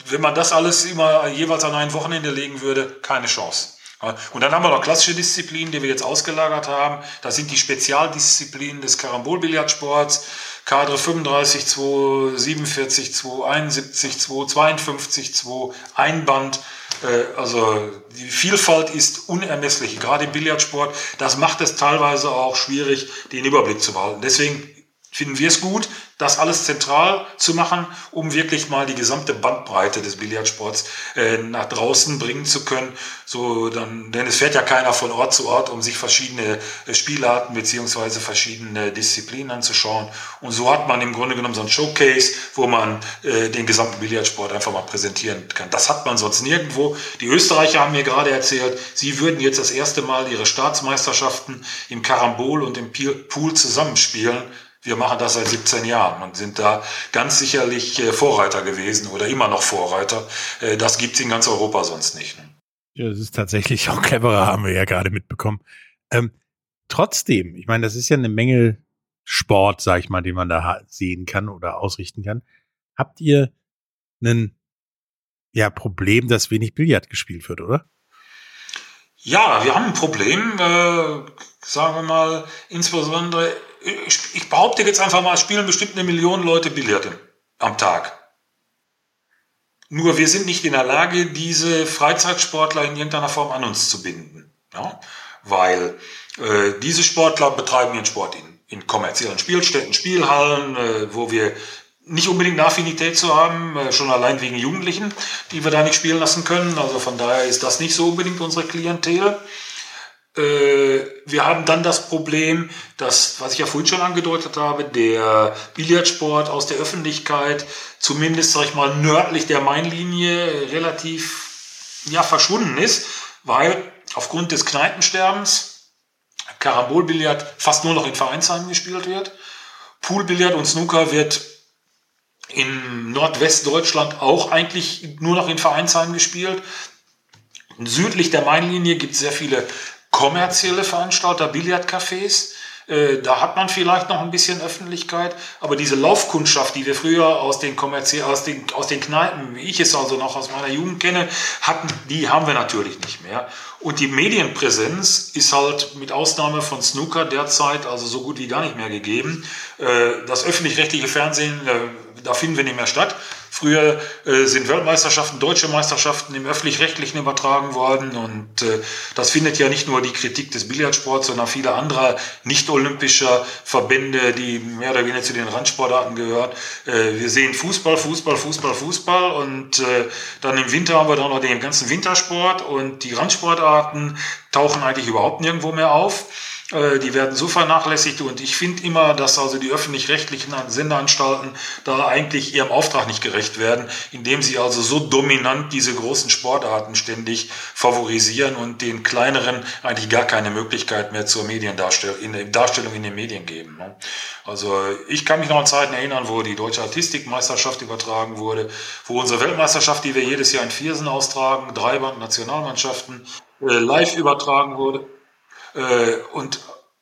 wenn man das alles immer jeweils an ein Wochenende legen würde, keine Chance. Und dann haben wir noch klassische Disziplinen, die wir jetzt ausgelagert haben. Das sind die Spezialdisziplinen des Karambolbillardsports. Kadre 35, 2, 47, 2, 71, 2, 52, 2, Einband. Äh, also die Vielfalt ist unermesslich, gerade im Billardsport. Das macht es teilweise auch schwierig, den Überblick zu behalten. Deswegen finden wir es gut, das alles zentral zu machen, um wirklich mal die gesamte Bandbreite des Billardsports äh, nach draußen bringen zu können. So dann, denn es fährt ja keiner von Ort zu Ort, um sich verschiedene äh, Spielarten beziehungsweise verschiedene Disziplinen anzuschauen. Und so hat man im Grunde genommen so ein Showcase, wo man äh, den gesamten Billardsport einfach mal präsentieren kann. Das hat man sonst nirgendwo. Die Österreicher haben mir gerade erzählt, sie würden jetzt das erste Mal ihre Staatsmeisterschaften im Karambol und im Pool zusammenspielen wir machen das seit 17 Jahren und sind da ganz sicherlich äh, Vorreiter gewesen oder immer noch Vorreiter. Äh, das gibt's in ganz Europa sonst nicht. Ja, das ist tatsächlich auch cleverer, haben wir ja gerade mitbekommen. Ähm, trotzdem, ich meine, das ist ja eine Menge Sport, sag ich mal, den man da sehen kann oder ausrichten kann. Habt ihr ein ja, Problem, dass wenig Billard gespielt wird, oder? Ja, wir haben ein Problem, äh, sagen wir mal, insbesondere ich, behaupte jetzt einfach mal, es spielen bestimmt eine Million Leute Billard am Tag. Nur wir sind nicht in der Lage, diese Freizeitsportler in irgendeiner Form an uns zu binden. Ja? Weil äh, diese Sportler betreiben ihren Sport in, in kommerziellen Spielstätten, Spielhallen, äh, wo wir nicht unbedingt eine Affinität zu haben, äh, schon allein wegen Jugendlichen, die wir da nicht spielen lassen können. Also von daher ist das nicht so unbedingt unsere Klientel. Äh, wir haben dann das Problem, dass, was ich ja vorhin schon angedeutet habe, der Billardsport aus der Öffentlichkeit, zumindest, sag ich mal, nördlich der Mainlinie relativ, ja, verschwunden ist, weil aufgrund des Kneipensterbens Karambolbillard fast nur noch in Vereinsheimen gespielt wird. Poolbillard und Snooker wird in Nordwestdeutschland auch eigentlich nur noch in Vereinsheimen gespielt. Südlich der Mainlinie gibt es sehr viele kommerzielle Veranstalter, Billardcafés. Äh, da hat man vielleicht noch ein bisschen Öffentlichkeit, aber diese Laufkundschaft, die wir früher aus den kommerziell, aus den, aus den Kneipen, wie ich es also noch aus meiner Jugend kenne, hatten, die haben wir natürlich nicht mehr. Und die Medienpräsenz ist halt mit Ausnahme von Snooker derzeit also so gut wie gar nicht mehr gegeben. Äh, das öffentlich-rechtliche Fernsehen, äh, da finden wir nicht mehr statt. Früher äh, sind Weltmeisterschaften, deutsche Meisterschaften im öffentlich-rechtlichen übertragen worden und äh, das findet ja nicht nur die Kritik des Billardsports, sondern viele andere nicht-olympischer Verbände, die mehr oder weniger zu den Randsportarten gehören. Äh, wir sehen Fußball, Fußball, Fußball, Fußball und äh, dann im Winter haben wir dann noch den ganzen Wintersport und die Randsportarten tauchen eigentlich überhaupt nirgendwo mehr auf. Äh, die werden so vernachlässigt und ich finde immer, dass also die öffentlich-rechtlichen Sendeanstalten da eigentlich ihrem Auftrag nicht gerecht werden, indem sie also so dominant diese großen Sportarten ständig favorisieren und den kleineren eigentlich gar keine Möglichkeit mehr zur Mediendarstellung in der Darstellung in den Medien geben. Ne? Also ich kann mich noch an Zeiten erinnern, wo die deutsche Artistikmeisterschaft übertragen wurde, wo unsere Weltmeisterschaft, die wir jedes Jahr in Viersen austragen, Dreiband Nationalmannschaften, äh, live übertragen wurde äh, und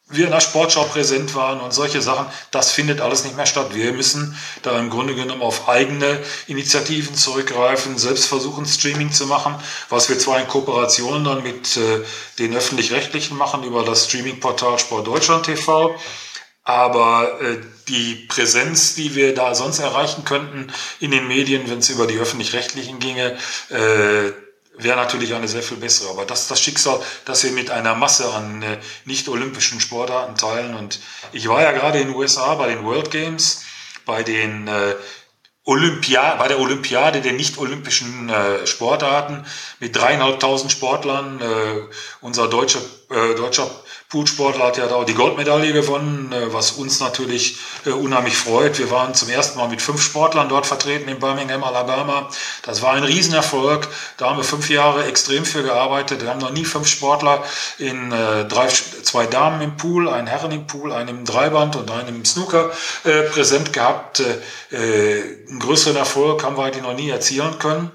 wir in der Sportschau präsent waren und solche Sachen, das findet alles nicht mehr statt. Wir müssen da im Grunde genommen auf eigene Initiativen zurückgreifen, selbst versuchen, Streaming zu machen, was wir zwar in Kooperation dann mit äh, den Öffentlich-Rechtlichen machen über das Streaming-Portal Sport Deutschland TV, aber äh, die Präsenz, die wir da sonst erreichen könnten in den Medien, wenn es über die Öffentlich-Rechtlichen ginge, äh, wäre natürlich eine sehr viel bessere. Aber das ist das Schicksal, das wir mit einer Masse an äh, nicht-olympischen Sportarten teilen. Und ich war ja gerade in den USA bei den World Games, bei den äh, Olympia, bei der Olympiade der nicht-olympischen äh, Sportarten mit dreieinhalbtausend Sportlern. Äh, unser deutscher, äh, deutscher Poolsportler hat ja da auch die Goldmedaille gewonnen, äh, was uns natürlich äh, unheimlich freut. Wir waren zum ersten Mal mit fünf Sportlern dort vertreten in Birmingham, Alabama. Das war ein Riesenerfolg. Da haben wir fünf Jahre extrem für gearbeitet. Wir haben noch nie fünf Sportler in äh, drei, zwei Damen im Pool, einen Herren im Pool, einen im Dreiband und einen im Snooker präsent gehabt. einen größeren Erfolg haben wir eigentlich noch nie erzielen können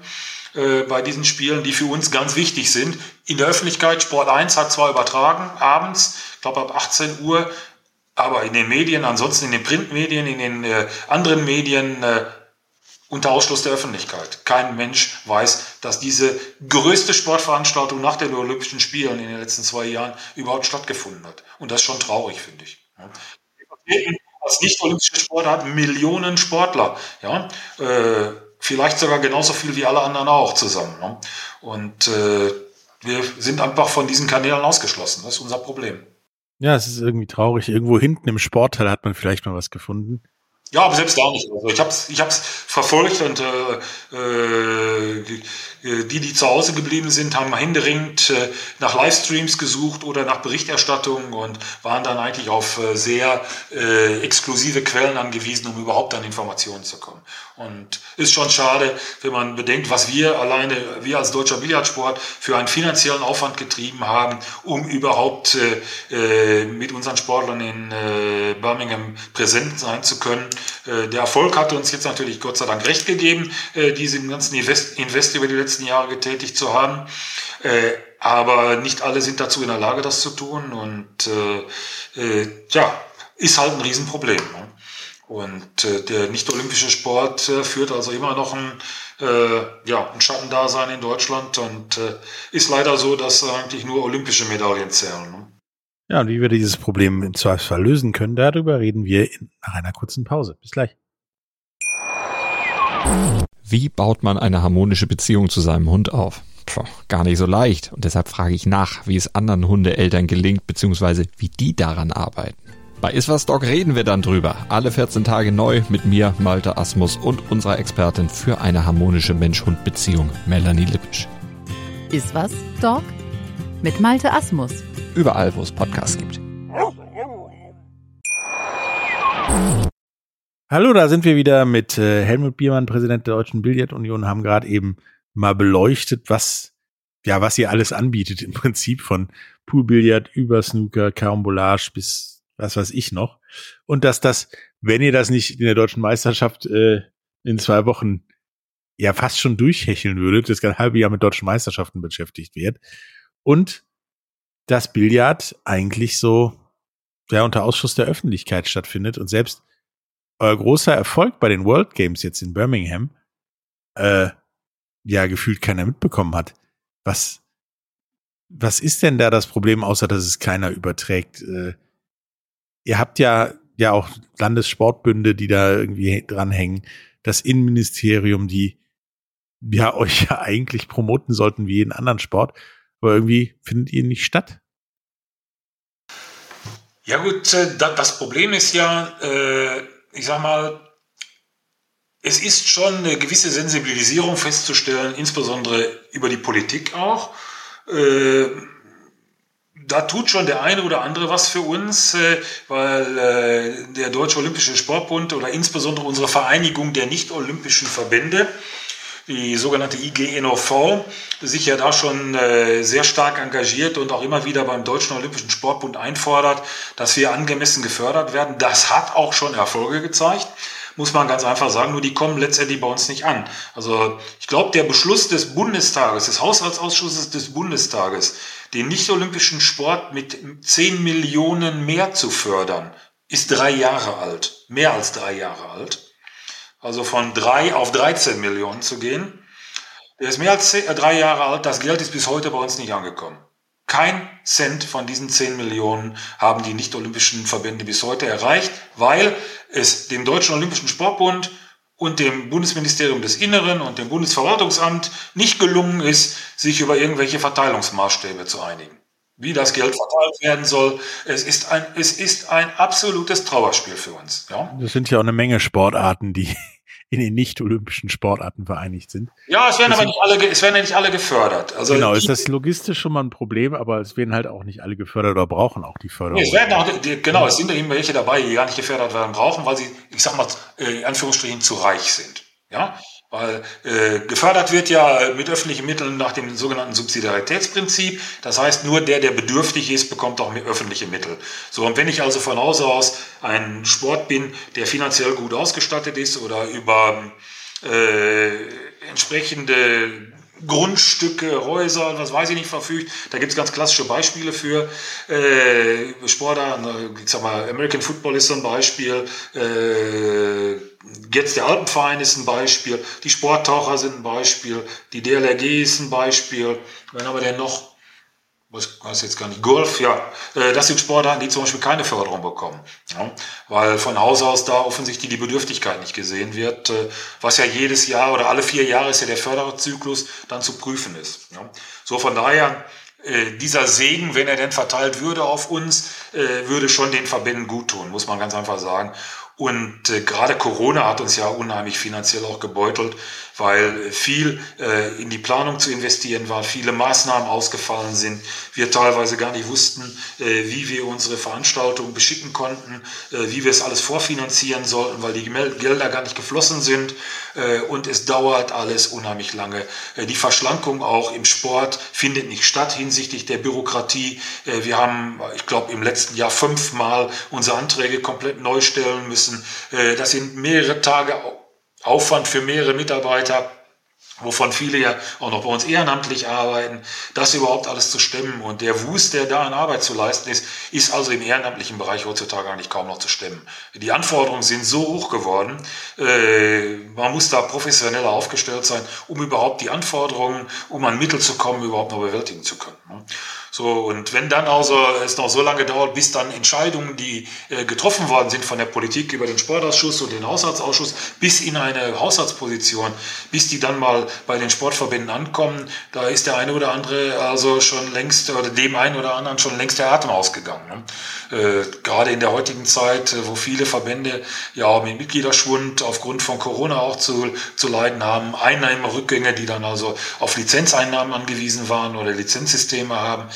bei diesen Spielen, die für uns ganz wichtig sind in der Öffentlichkeit. Sport 1 hat zwar übertragen abends, ich glaube ab 18 Uhr, aber in den Medien, ansonsten in den Printmedien, in den äh, anderen Medien äh, unter Ausschluss der Öffentlichkeit. Kein Mensch weiß, dass diese größte Sportveranstaltung nach den Olympischen Spielen in den letzten zwei Jahren überhaupt stattgefunden hat. Und das ist schon traurig, finde ich. Ja. Als nicht-olympische Sportart Millionen Sportler. Ja, äh, vielleicht sogar genauso viel wie alle anderen auch zusammen. Ne? Und äh, wir sind einfach von diesen Kanälen ausgeschlossen. Das ist unser Problem. Ja, es ist irgendwie traurig. Irgendwo hinten im Sportteil hat man vielleicht mal was gefunden. Ja, aber selbst da nicht. Also ich habe es ich hab's verfolgt und äh, äh, die, die zu Hause geblieben sind, haben händeringend äh, nach Livestreams gesucht oder nach Berichterstattung und waren dann eigentlich auf äh, sehr äh, exklusive Quellen angewiesen, um überhaupt an Informationen zu kommen. Und ist schon schade, wenn man bedenkt, was wir alleine, wir als deutscher Billardsport für einen finanziellen Aufwand getrieben haben, um überhaupt äh, äh, mit unseren Sportlern in äh, Birmingham präsent sein zu können. Äh, der Erfolg hat uns jetzt natürlich Gott sei Dank recht gegeben, äh, diesen ganzen Invest, Invest über die letzten Jahre getätigt zu haben. Äh, aber nicht alle sind dazu in der Lage, das zu tun. Und äh, äh, ja, ist halt ein Riesenproblem. Ne? Und äh, der nicht-olympische Sport führt also immer noch ein, ja, ein Schattendasein in Deutschland und ist leider so, dass eigentlich nur olympische Medaillen zählen. Ne? Ja, und wie wir dieses Problem im Zweifelsfall lösen können, darüber reden wir in, nach einer kurzen Pause. Bis gleich. Wie baut man eine harmonische Beziehung zu seinem Hund auf? Puh, gar nicht so leicht. Und deshalb frage ich nach, wie es anderen Hundeeltern gelingt, beziehungsweise wie die daran arbeiten. Bei Iswas Dog reden wir dann drüber. Alle 14 Tage neu mit mir, Malte Asmus und unserer Expertin für eine harmonische Mensch-Hund-Beziehung, Melanie Lippisch. Iswas Dog mit Malte Asmus. Überall, wo es Podcasts gibt. Hallo, da sind wir wieder mit äh, Helmut Biermann, Präsident der Deutschen Billardunion, haben gerade eben mal beleuchtet, was ja, was ihr alles anbietet im Prinzip von Poolbillard über Snooker, Carambolage bis was weiß ich noch. Und dass das, wenn ihr das nicht in der deutschen Meisterschaft äh, in zwei Wochen ja fast schon durchhecheln würdet, das ganze halbe Jahr mit deutschen Meisterschaften beschäftigt wird. Und das Billard eigentlich so ja unter Ausschuss der Öffentlichkeit stattfindet und selbst euer großer Erfolg bei den World Games jetzt in Birmingham äh, ja gefühlt keiner mitbekommen hat. Was was ist denn da das Problem, außer dass es keiner überträgt? Äh, ihr habt ja, ja auch Landessportbünde, die da irgendwie dranhängen, das Innenministerium, die ja euch ja eigentlich promoten sollten wie jeden anderen Sport, aber irgendwie findet ihr nicht statt. Ja gut, äh, das Problem ist ja, äh, ich sag mal, es ist schon eine gewisse Sensibilisierung festzustellen, insbesondere über die Politik auch. Äh, da tut schon der eine oder andere was für uns, weil der Deutsche Olympische Sportbund oder insbesondere unsere Vereinigung der nicht-olympischen Verbände, die sogenannte IGNOV, sich ja da schon äh, sehr stark engagiert und auch immer wieder beim Deutschen Olympischen Sportbund einfordert, dass wir angemessen gefördert werden. Das hat auch schon Erfolge gezeigt muss man ganz einfach sagen, nur die kommen letztendlich bei uns nicht an. Also ich glaube, der Beschluss des Bundestages, des Haushaltsausschusses des Bundestages, den nicht-olympischen Sport mit 10 Millionen mehr zu fördern, ist drei Jahre alt, mehr als drei Jahre alt. Also von drei auf 13 Millionen zu gehen. Der ist mehr als äh, drei Jahre alt. Das Geld ist bis heute bei uns nicht angekommen. Kein Cent von diesen 10 Millionen haben die nicht-olympischen Verbände bis heute erreicht, weil es dem Deutschen Olympischen Sportbund und dem Bundesministerium des Inneren und dem Bundesverwaltungsamt nicht gelungen ist, sich über irgendwelche Verteilungsmaßstäbe zu einigen. Wie das Geld verteilt werden soll, es ist ein, es ist ein absolutes Trauerspiel für uns. Ja? Das sind ja auch eine Menge Sportarten, die in den nicht-olympischen Sportarten vereinigt sind. Ja, es werden Deswegen, aber nicht alle, es werden ja nicht alle gefördert. Also genau, ist das logistisch schon mal ein Problem, aber es werden halt auch nicht alle gefördert oder brauchen auch die Förderung. Nee, es werden auch, genau, es sind eben welche dabei, die gar nicht gefördert werden brauchen, weil sie, ich sag mal, äh, in Anführungsstrichen zu reich sind. Ja, weil äh, gefördert wird ja mit öffentlichen Mitteln nach dem sogenannten Subsidiaritätsprinzip. Das heißt, nur der, der bedürftig ist, bekommt auch öffentliche Mittel. So, und wenn ich also von Hause aus ein Sport bin, der finanziell gut ausgestattet ist oder über äh, entsprechende Grundstücke, Häuser, was weiß ich nicht, verfügt. Da gibt es ganz klassische Beispiele für. Äh, Sportler, ich sag mal, American Football ist so ein Beispiel. Äh, jetzt der Alpenverein ist ein Beispiel. Die Sporttaucher sind ein Beispiel. Die DLRG ist ein Beispiel. Wenn aber der noch was weiß jetzt gar nicht, Golf, ja, äh, das sind Sportarten, die zum Beispiel keine Förderung bekommen, ja, weil von Haus aus da offensichtlich die Bedürftigkeit nicht gesehen wird, äh, was ja jedes Jahr oder alle vier Jahre ist ja der Förderzyklus dann zu prüfen ist. Ja. So von daher, äh, dieser Segen, wenn er denn verteilt würde auf uns, würde schon den Verbänden gut tun, muss man ganz einfach sagen. Und gerade Corona hat uns ja unheimlich finanziell auch gebeutelt, weil viel äh, in die Planung zu investieren war, viele Maßnahmen ausgefallen sind, wir teilweise gar nicht wussten, äh, wie wir unsere Veranstaltungen beschicken konnten, äh, wie wir es alles vorfinanzieren sollten, weil die Gelder gar nicht geflossen sind äh, und es dauert alles unheimlich lange. Äh, die Verschlankung auch im Sport findet nicht statt hinsichtlich der Bürokratie. Äh, wir haben, ich glaube, im letzten Jahr fünfmal unsere Anträge komplett neu stellen müssen das sind mehrere Tage Aufwand für mehrere Mitarbeiter wovon viele ja auch noch bei uns ehrenamtlich arbeiten, das überhaupt alles zu stemmen. Und der Wust, der da an Arbeit zu leisten ist, ist also im ehrenamtlichen Bereich heutzutage eigentlich kaum noch zu stemmen. Die Anforderungen sind so hoch geworden, äh, man muss da professioneller aufgestellt sein, um überhaupt die Anforderungen, um an Mittel zu kommen, überhaupt noch bewältigen zu können. So, und wenn dann also es noch so lange dauert, bis dann Entscheidungen, die äh, getroffen worden sind von der Politik über den Sportausschuss und den Haushaltsausschuss, bis in eine Haushaltsposition, bis die dann mal bei den Sportverbänden ankommen, da ist der eine oder andere also schon längst, oder dem einen oder anderen schon längst der Atem ausgegangen. Ne? Äh, gerade in der heutigen Zeit, äh, wo viele Verbände ja mit Mitgliederschwund aufgrund von Corona auch zu, zu leiden haben, Einnahmerückgänge, die dann also auf Lizenzeinnahmen angewiesen waren oder Lizenzsysteme haben,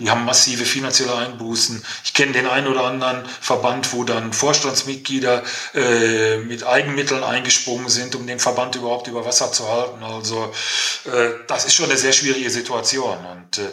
die haben massive finanzielle Einbußen. Ich kenne den einen oder anderen Verband, wo dann Vorstandsmitglieder äh, mit Eigenmitteln eingesprungen sind, um den Verband überhaupt über Wasser zu halten. Also äh, das ist schon eine sehr schwierige Situation. Und äh,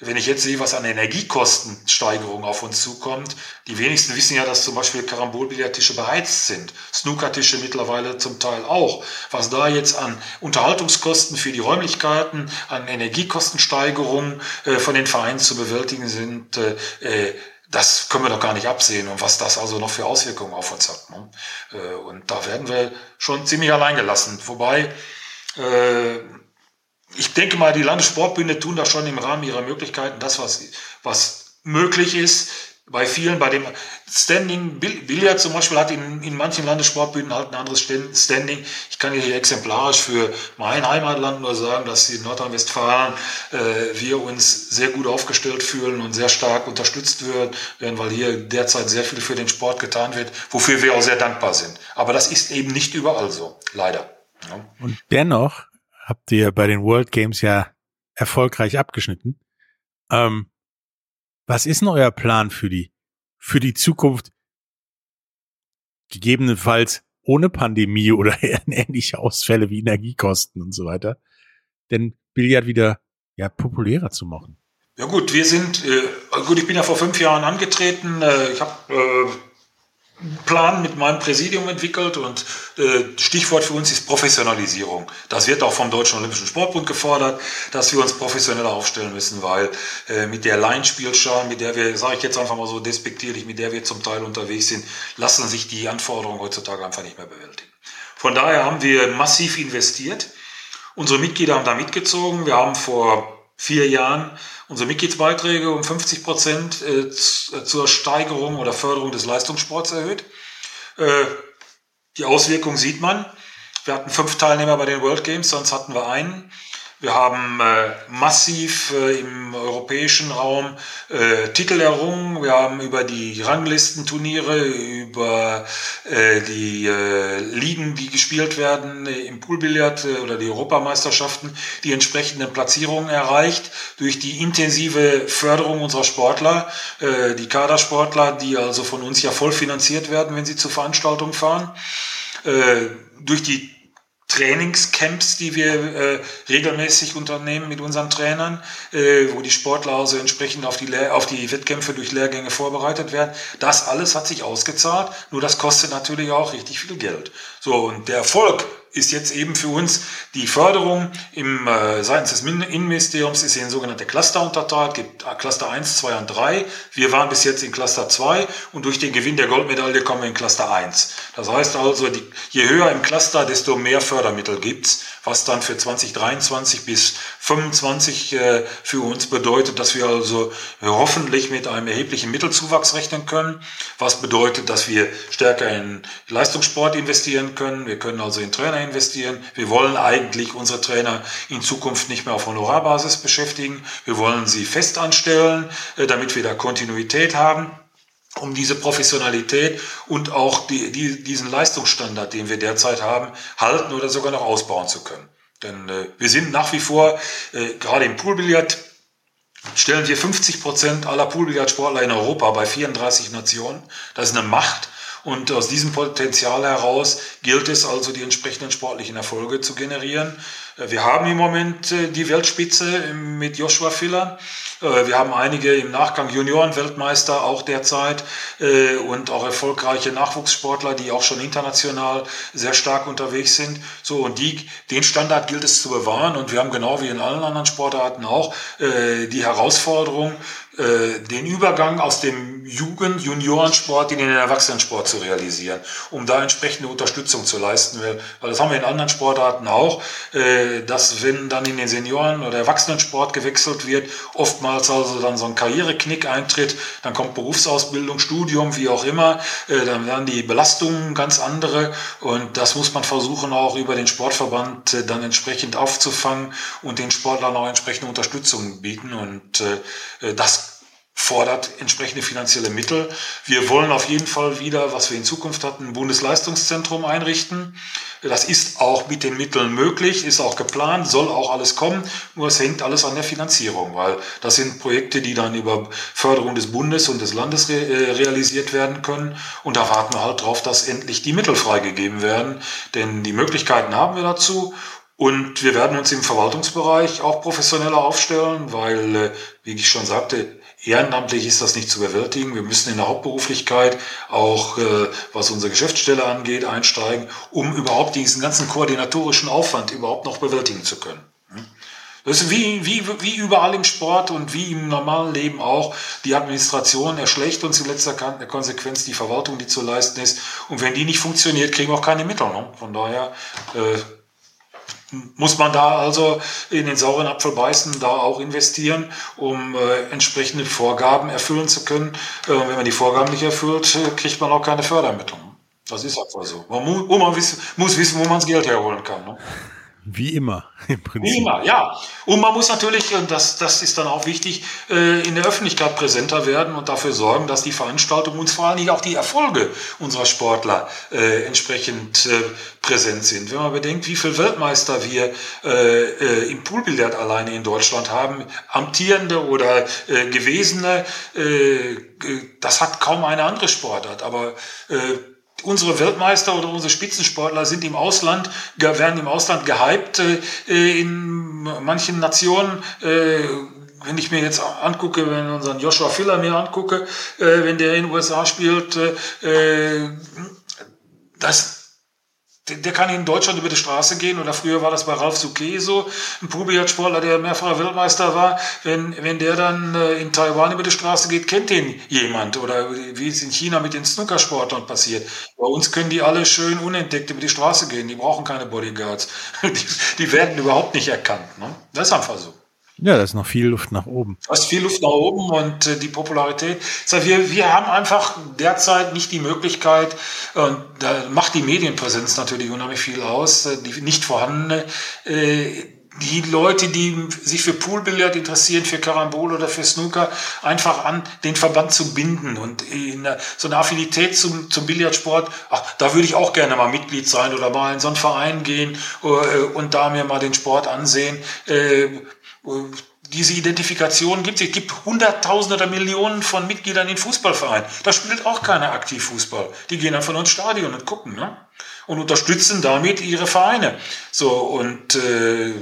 wenn ich jetzt sehe, was an Energiekostensteigerung auf uns zukommt, die wenigsten wissen ja, dass zum Beispiel Karambolbillardtische beheizt sind, Snookertische mittlerweile zum Teil auch. Was da jetzt an Unterhaltungskosten für die Räumlichkeiten, an Energiekostensteigerungen äh, von den Vereinen zu bewältigen sind, äh, äh, das können wir doch gar nicht absehen und was das also noch für Auswirkungen auf uns hat. Ne? Äh, und da werden wir schon ziemlich allein gelassen. Wobei äh, ich denke mal, die Landessportbünde tun da schon im Rahmen ihrer Möglichkeiten das, was, was möglich ist. Bei vielen, bei dem Standing, Billard zum Beispiel hat in, in manchen Landessportbünden halt ein anderes Standing. Ich kann hier exemplarisch für mein Heimatland nur sagen, dass in Nordrhein-Westfalen äh, wir uns sehr gut aufgestellt fühlen und sehr stark unterstützt werden, weil hier derzeit sehr viel für den Sport getan wird, wofür wir auch sehr dankbar sind. Aber das ist eben nicht überall so, leider. Ja. Und dennoch habt ihr bei den World Games ja erfolgreich abgeschnitten. Ähm, was ist denn euer Plan für die, für die Zukunft? Gegebenenfalls ohne Pandemie oder ähnliche Ausfälle wie Energiekosten und so weiter. Denn Billard wieder ja populärer zu machen. Ja gut, wir sind, äh, gut, ich bin ja vor fünf Jahren angetreten. Äh, ich habe äh, Plan mit meinem Präsidium entwickelt und äh, Stichwort für uns ist Professionalisierung. Das wird auch vom Deutschen Olympischen Sportbund gefordert, dass wir uns professioneller aufstellen müssen, weil äh, mit der Laienspielschar, mit der wir, sage ich jetzt einfach mal so despektierlich, mit der wir zum Teil unterwegs sind, lassen sich die Anforderungen heutzutage einfach nicht mehr bewältigen. Von daher haben wir massiv investiert. Unsere Mitglieder haben da mitgezogen. Wir haben vor vier Jahren unsere Mitgliedsbeiträge um 50 Prozent äh, äh, zur Steigerung oder Förderung des Leistungssports erhöht. Äh, die Auswirkung sieht man. Wir hatten fünf Teilnehmer bei den World Games, sonst hatten wir einen. Wir haben äh, massiv äh, im europäischen Raum äh, Titel errungen. Wir haben über die Ranglistenturniere, über äh, die äh, Ligen, die gespielt werden im Poolbillard äh, oder die Europameisterschaften, die entsprechenden Platzierungen erreicht durch die intensive Förderung unserer Sportler, die Kadersportler, die also von uns ja voll finanziert werden, wenn sie zu Veranstaltungen fahren. Durch die Trainingscamps, die wir äh, regelmäßig unternehmen mit unseren Trainern, äh, wo die Sportler also entsprechend auf die, auf die Wettkämpfe durch Lehrgänge vorbereitet werden. Das alles hat sich ausgezahlt, nur das kostet natürlich auch richtig viel Geld. So, und der Erfolg ist jetzt eben für uns die Förderung im äh, seitens des Innenministeriums ist in sogenannte Cluster unterteilt, gibt äh, Cluster 1, 2 und 3. Wir waren bis jetzt in Cluster 2 und durch den Gewinn der Goldmedaille kommen wir in Cluster 1. Das heißt also, die, je höher im Cluster, desto mehr Fördermittel gibt's, was dann für 2023 bis 2025 äh, für uns bedeutet, dass wir also hoffentlich mit einem erheblichen Mittelzuwachs rechnen können, was bedeutet, dass wir stärker in Leistungssport investieren können. Wir können also in Trainer investieren. Wir wollen eigentlich unsere Trainer in Zukunft nicht mehr auf Honorarbasis beschäftigen. Wir wollen sie fest anstellen, äh, damit wir da Kontinuität haben um diese Professionalität und auch die, die, diesen Leistungsstandard, den wir derzeit haben, halten oder sogar noch ausbauen zu können. Denn äh, wir sind nach wie vor, äh, gerade im Poolbillard, stellen wir 50 Prozent aller Poolbillardsportler in Europa bei 34 Nationen. Das ist eine Macht. Und aus diesem Potenzial heraus gilt es also, die entsprechenden sportlichen Erfolge zu generieren. Äh, wir haben im Moment äh, die Weltspitze mit Joshua Filler. Äh, wir haben einige im Nachgang Junioren-Weltmeister auch derzeit und auch erfolgreiche Nachwuchssportler, die auch schon international sehr stark unterwegs sind. So, und die, den Standard gilt es zu bewahren. Und wir haben genau wie in allen anderen Sportarten auch die Herausforderung, den Übergang aus dem Jugend-, Juniorensport in den Erwachsenensport zu realisieren, um da entsprechende Unterstützung zu leisten. Weil das haben wir in anderen Sportarten auch dass wenn dann in den Senioren- oder Erwachsenensport gewechselt wird, oftmals also dann so ein Karriereknick eintritt, dann kommt Berufsausbildung, Studium, wie auch immer, äh, dann werden die Belastungen ganz andere und das muss man versuchen auch über den Sportverband äh, dann entsprechend aufzufangen und den Sportlern auch entsprechende Unterstützung bieten und äh, das fordert entsprechende finanzielle Mittel. Wir wollen auf jeden Fall wieder, was wir in Zukunft hatten, ein Bundesleistungszentrum einrichten. Das ist auch mit den Mitteln möglich, ist auch geplant, soll auch alles kommen. Nur es hängt alles an der Finanzierung, weil das sind Projekte, die dann über Förderung des Bundes und des Landes re äh, realisiert werden können. Und da warten wir halt drauf, dass endlich die Mittel freigegeben werden. Denn die Möglichkeiten haben wir dazu. Und wir werden uns im Verwaltungsbereich auch professioneller aufstellen, weil, äh, wie ich schon sagte, Ehrenamtlich ist das nicht zu bewältigen. Wir müssen in der Hauptberuflichkeit auch, äh, was unsere Geschäftsstelle angeht, einsteigen, um überhaupt diesen ganzen koordinatorischen Aufwand überhaupt noch bewältigen zu können. Das ist wie, wie, wie überall im Sport und wie im normalen Leben auch. Die Administration erschlägt uns in letzter Konsequenz die Verwaltung, die zu leisten ist. Und wenn die nicht funktioniert, kriegen wir auch keine Mittel. Ne? Von daher äh, muss man da also in den sauren Apfel beißen, da auch investieren, um äh, entsprechende Vorgaben erfüllen zu können. Äh, wenn man die Vorgaben nicht erfüllt, äh, kriegt man auch keine Fördermittel. Das ist einfach so. Man, mu man wiss muss wissen, wo man das Geld herholen kann. Ne? Wie immer, im Prinzip. Wie immer, ja. Und man muss natürlich, und das, das ist dann auch wichtig, äh, in der Öffentlichkeit präsenter werden und dafür sorgen, dass die Veranstaltungen und vor allen Dingen auch die Erfolge unserer Sportler äh, entsprechend äh, präsent sind. Wenn man bedenkt, wie viele Weltmeister wir im Poolbillard alleine in Deutschland haben, amtierende oder gewesene, das hat kaum eine andere Sportart. Aber unsere Weltmeister oder unsere Spitzensportler sind im Ausland, werden im Ausland gehypt. Äh, in manchen Nationen, äh, wenn ich mir jetzt angucke, wenn unseren Joshua Filler mir angucke, äh, wenn der in den USA spielt, das der kann in Deutschland über die Straße gehen oder früher war das bei Ralf Souquet so, ein Poolbillardsportler, der mehrfacher Weltmeister war. Wenn, wenn der dann äh, in Taiwan über die Straße geht, kennt den jemand oder wie es in China mit den Snookersportlern passiert. Bei uns können die alle schön unentdeckt über die Straße gehen, die brauchen keine Bodyguards. Die, die werden überhaupt nicht erkannt. Ne? Das ist einfach so. Ja, da ist noch viel Luft nach oben. Da ist viel Luft nach oben und äh, die Popularität. Das wir, wir haben einfach derzeit nicht die Möglichkeit, und da macht die Medienpräsenz natürlich unheimlich viel aus, äh, die nicht vorhandene, äh, die Leute, die sich für Poolbillard interessieren, für Karambol oder für Snooker, einfach an den Verband zu binden und in so eine Affinität zum, zum Billardsport, ach, da würde ich auch gerne mal Mitglied sein oder mal in so einen Verein gehen äh, und da mir mal den Sport ansehen. Diese Identifikation gibt es. Es gibt Hunderttausende oder Millionen von Mitgliedern in Fußballvereinen. Da spielt auch keiner aktiv Fußball. Die gehen einfach nur ins Stadion und gucken ne? und unterstützen damit ihre Vereine. So und äh,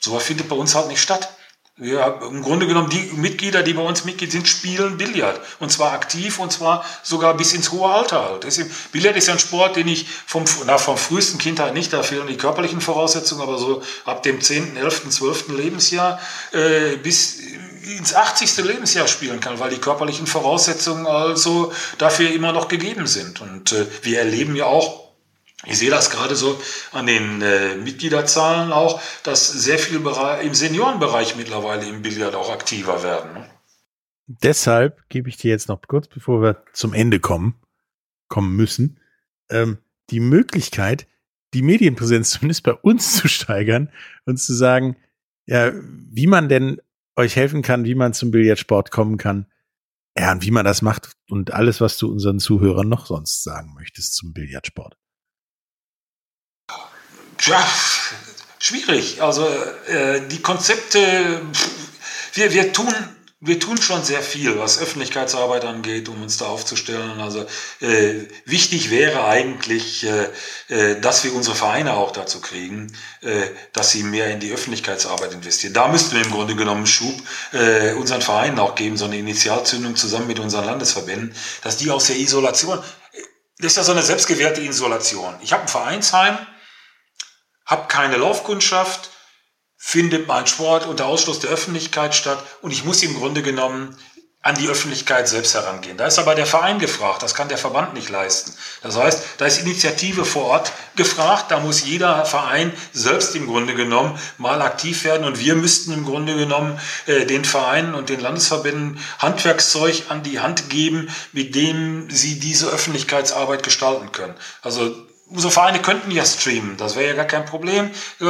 sowas findet bei uns halt nicht statt. Ja, im Grunde genommen, die Mitglieder, die bei uns Mitglied sind, spielen Billard. Und zwar aktiv und zwar sogar bis ins hohe Alter halt. Deswegen, Billard ist ja ein Sport, den ich vom, na, vom frühesten Kindheit nicht, da fehlen die körperlichen Voraussetzungen, aber so ab dem 10., 11., 12. Lebensjahr äh, bis ins 80. Lebensjahr spielen kann, weil die körperlichen Voraussetzungen also dafür immer noch gegeben sind. Und äh, wir erleben ja auch ich sehe das gerade so an den äh, Mitgliederzahlen auch, dass sehr viel im Seniorenbereich mittlerweile im Billard auch aktiver werden. Ne? Deshalb gebe ich dir jetzt noch kurz, bevor wir zum Ende kommen, kommen müssen, ähm, die Möglichkeit, die Medienpräsenz zumindest bei uns zu steigern und zu sagen, ja, wie man denn euch helfen kann, wie man zum Billardsport kommen kann. Ja, und wie man das macht und alles, was du unseren Zuhörern noch sonst sagen möchtest zum Billardsport. Ja, schwierig. Also äh, die Konzepte, wir, wir tun wir tun schon sehr viel, was Öffentlichkeitsarbeit angeht, um uns da aufzustellen. Also äh, wichtig wäre eigentlich, äh, äh, dass wir unsere Vereine auch dazu kriegen, äh, dass sie mehr in die Öffentlichkeitsarbeit investieren. Da müssten wir im Grunde genommen Schub äh, unseren Vereinen auch geben, so eine Initialzündung zusammen mit unseren Landesverbänden, dass die aus der Isolation, das ist ja so eine selbstgewährte Isolation. Ich habe ein Vereinsheim, habe keine Laufkundschaft, findet mein Sport unter Ausschluss der Öffentlichkeit statt und ich muss im Grunde genommen an die Öffentlichkeit selbst herangehen. Da ist aber der Verein gefragt, das kann der Verband nicht leisten. Das heißt, da ist Initiative vor Ort gefragt, da muss jeder Verein selbst im Grunde genommen mal aktiv werden und wir müssten im Grunde genommen äh, den Vereinen und den Landesverbänden Handwerkszeug an die Hand geben, mit dem sie diese Öffentlichkeitsarbeit gestalten können. Also unsere Vereine könnten ja streamen, das wäre ja gar kein Problem. Äh,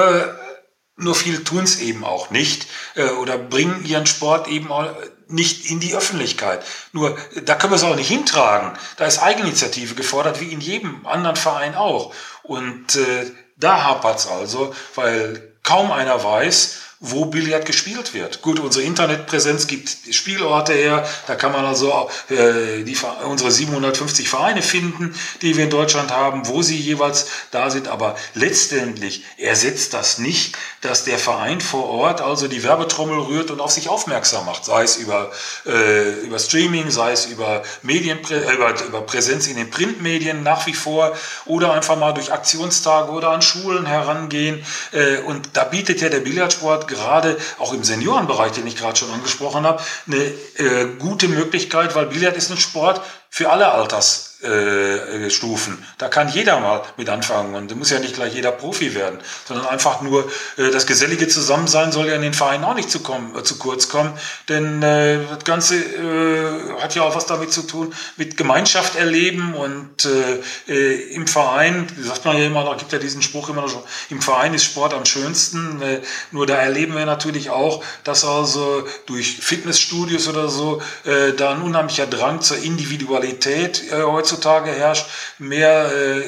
nur viele tun es eben auch nicht äh, oder bringen ihren Sport eben auch nicht in die Öffentlichkeit. Nur da können wir es auch nicht hintragen. Da ist Eigeninitiative gefordert, wie in jedem anderen Verein auch. Und äh, da hapert es also, weil kaum einer weiß, wo Billard gespielt wird. Gut, unsere Internetpräsenz gibt Spielorte her, da kann man also äh, die, unsere 750 Vereine finden, die wir in Deutschland haben, wo sie jeweils da sind, aber letztendlich ersetzt das nicht, dass der Verein vor Ort also die Werbetrommel rührt und auf sich aufmerksam macht, sei es über, äh, über Streaming, sei es über, Medienprä äh, über, über Präsenz in den Printmedien nach wie vor oder einfach mal durch Aktionstage oder an Schulen herangehen. Äh, und da bietet ja der Billardsport gerade auch im Seniorenbereich, den ich gerade schon angesprochen habe, eine äh, gute Möglichkeit, weil Billard ist ein Sport für alle Alters äh, Stufen. Da kann jeder mal mit anfangen und da muss ja nicht gleich jeder Profi werden, sondern einfach nur äh, das gesellige Zusammensein soll ja in den Vereinen auch nicht zu, kommen, äh, zu kurz kommen, denn äh, das Ganze äh, hat ja auch was damit zu tun mit Gemeinschaft erleben und äh, äh, im Verein, sagt man ja immer noch, gibt ja diesen Spruch immer noch so, im Verein ist Sport am schönsten, äh, nur da erleben wir natürlich auch, dass also durch Fitnessstudios oder so äh, da ein unheimlicher Drang zur Individualität äh, heutzutage heutzutage herrscht, mehr äh,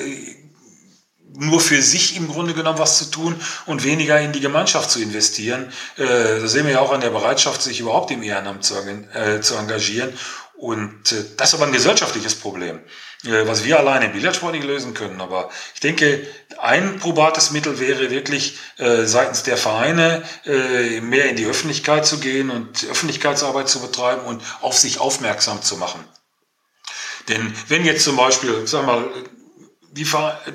nur für sich im Grunde genommen was zu tun und weniger in die Gemeinschaft zu investieren. Äh, das sehen wir ja auch an der Bereitschaft, sich überhaupt im Ehrenamt zu, äh, zu engagieren. Und äh, das ist aber ein gesellschaftliches Problem, äh, was wir alleine im Billardsport nicht lösen können. Aber ich denke, ein probates Mittel wäre wirklich äh, seitens der Vereine äh, mehr in die Öffentlichkeit zu gehen und Öffentlichkeitsarbeit zu betreiben und auf sich aufmerksam zu machen. Denn wenn jetzt zum Beispiel, sag mal, die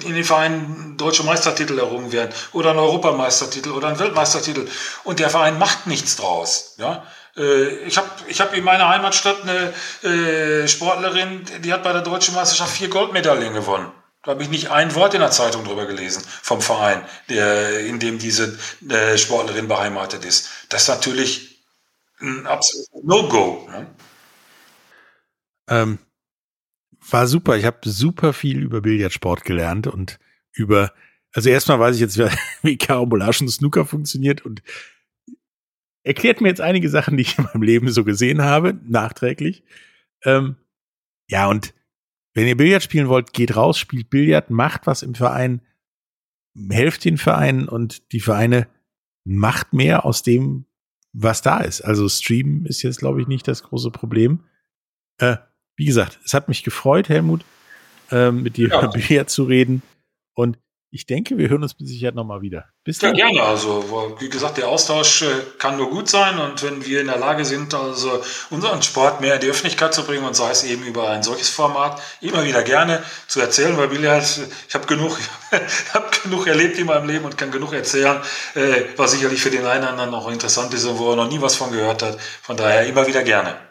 in den Vereinen deutsche Meistertitel errungen werden oder ein Europameistertitel oder ein Weltmeistertitel und der Verein macht nichts draus, ja, äh, ich habe ich hab in meiner Heimatstadt eine äh, Sportlerin, die hat bei der deutschen Meisterschaft vier Goldmedaillen gewonnen. Da habe ich nicht ein Wort in der Zeitung drüber gelesen vom Verein, der, in dem diese äh, Sportlerin beheimatet ist. Das ist natürlich ein absolutes No-Go. Ne? Ähm, war super. Ich habe super viel über Billardsport gelernt und über also erstmal weiß ich jetzt, wie Carambolage und Snooker funktioniert und erklärt mir jetzt einige Sachen, die ich in meinem Leben so gesehen habe, nachträglich. Ähm, ja, und wenn ihr Billard spielen wollt, geht raus, spielt Billard, macht was im Verein, helft den Vereinen und die Vereine macht mehr aus dem, was da ist. Also Streamen ist jetzt, glaube ich, nicht das große Problem. Äh, wie gesagt, es hat mich gefreut, Helmut, äh, mit dir ja. über zu reden. Und ich denke, wir hören uns mit Sicherheit nochmal wieder. Bis dann. Ja, gerne. Also, wie gesagt, der Austausch äh, kann nur gut sein. Und wenn wir in der Lage sind, also unseren Sport mehr in die Öffentlichkeit zu bringen und sei es eben über ein solches Format, immer wieder gerne zu erzählen, weil Billard, ich habe genug, habe genug erlebt in meinem Leben und kann genug erzählen, äh, was sicherlich für den einen oder anderen noch interessant ist und wo er noch nie was von gehört hat. Von daher immer wieder gerne.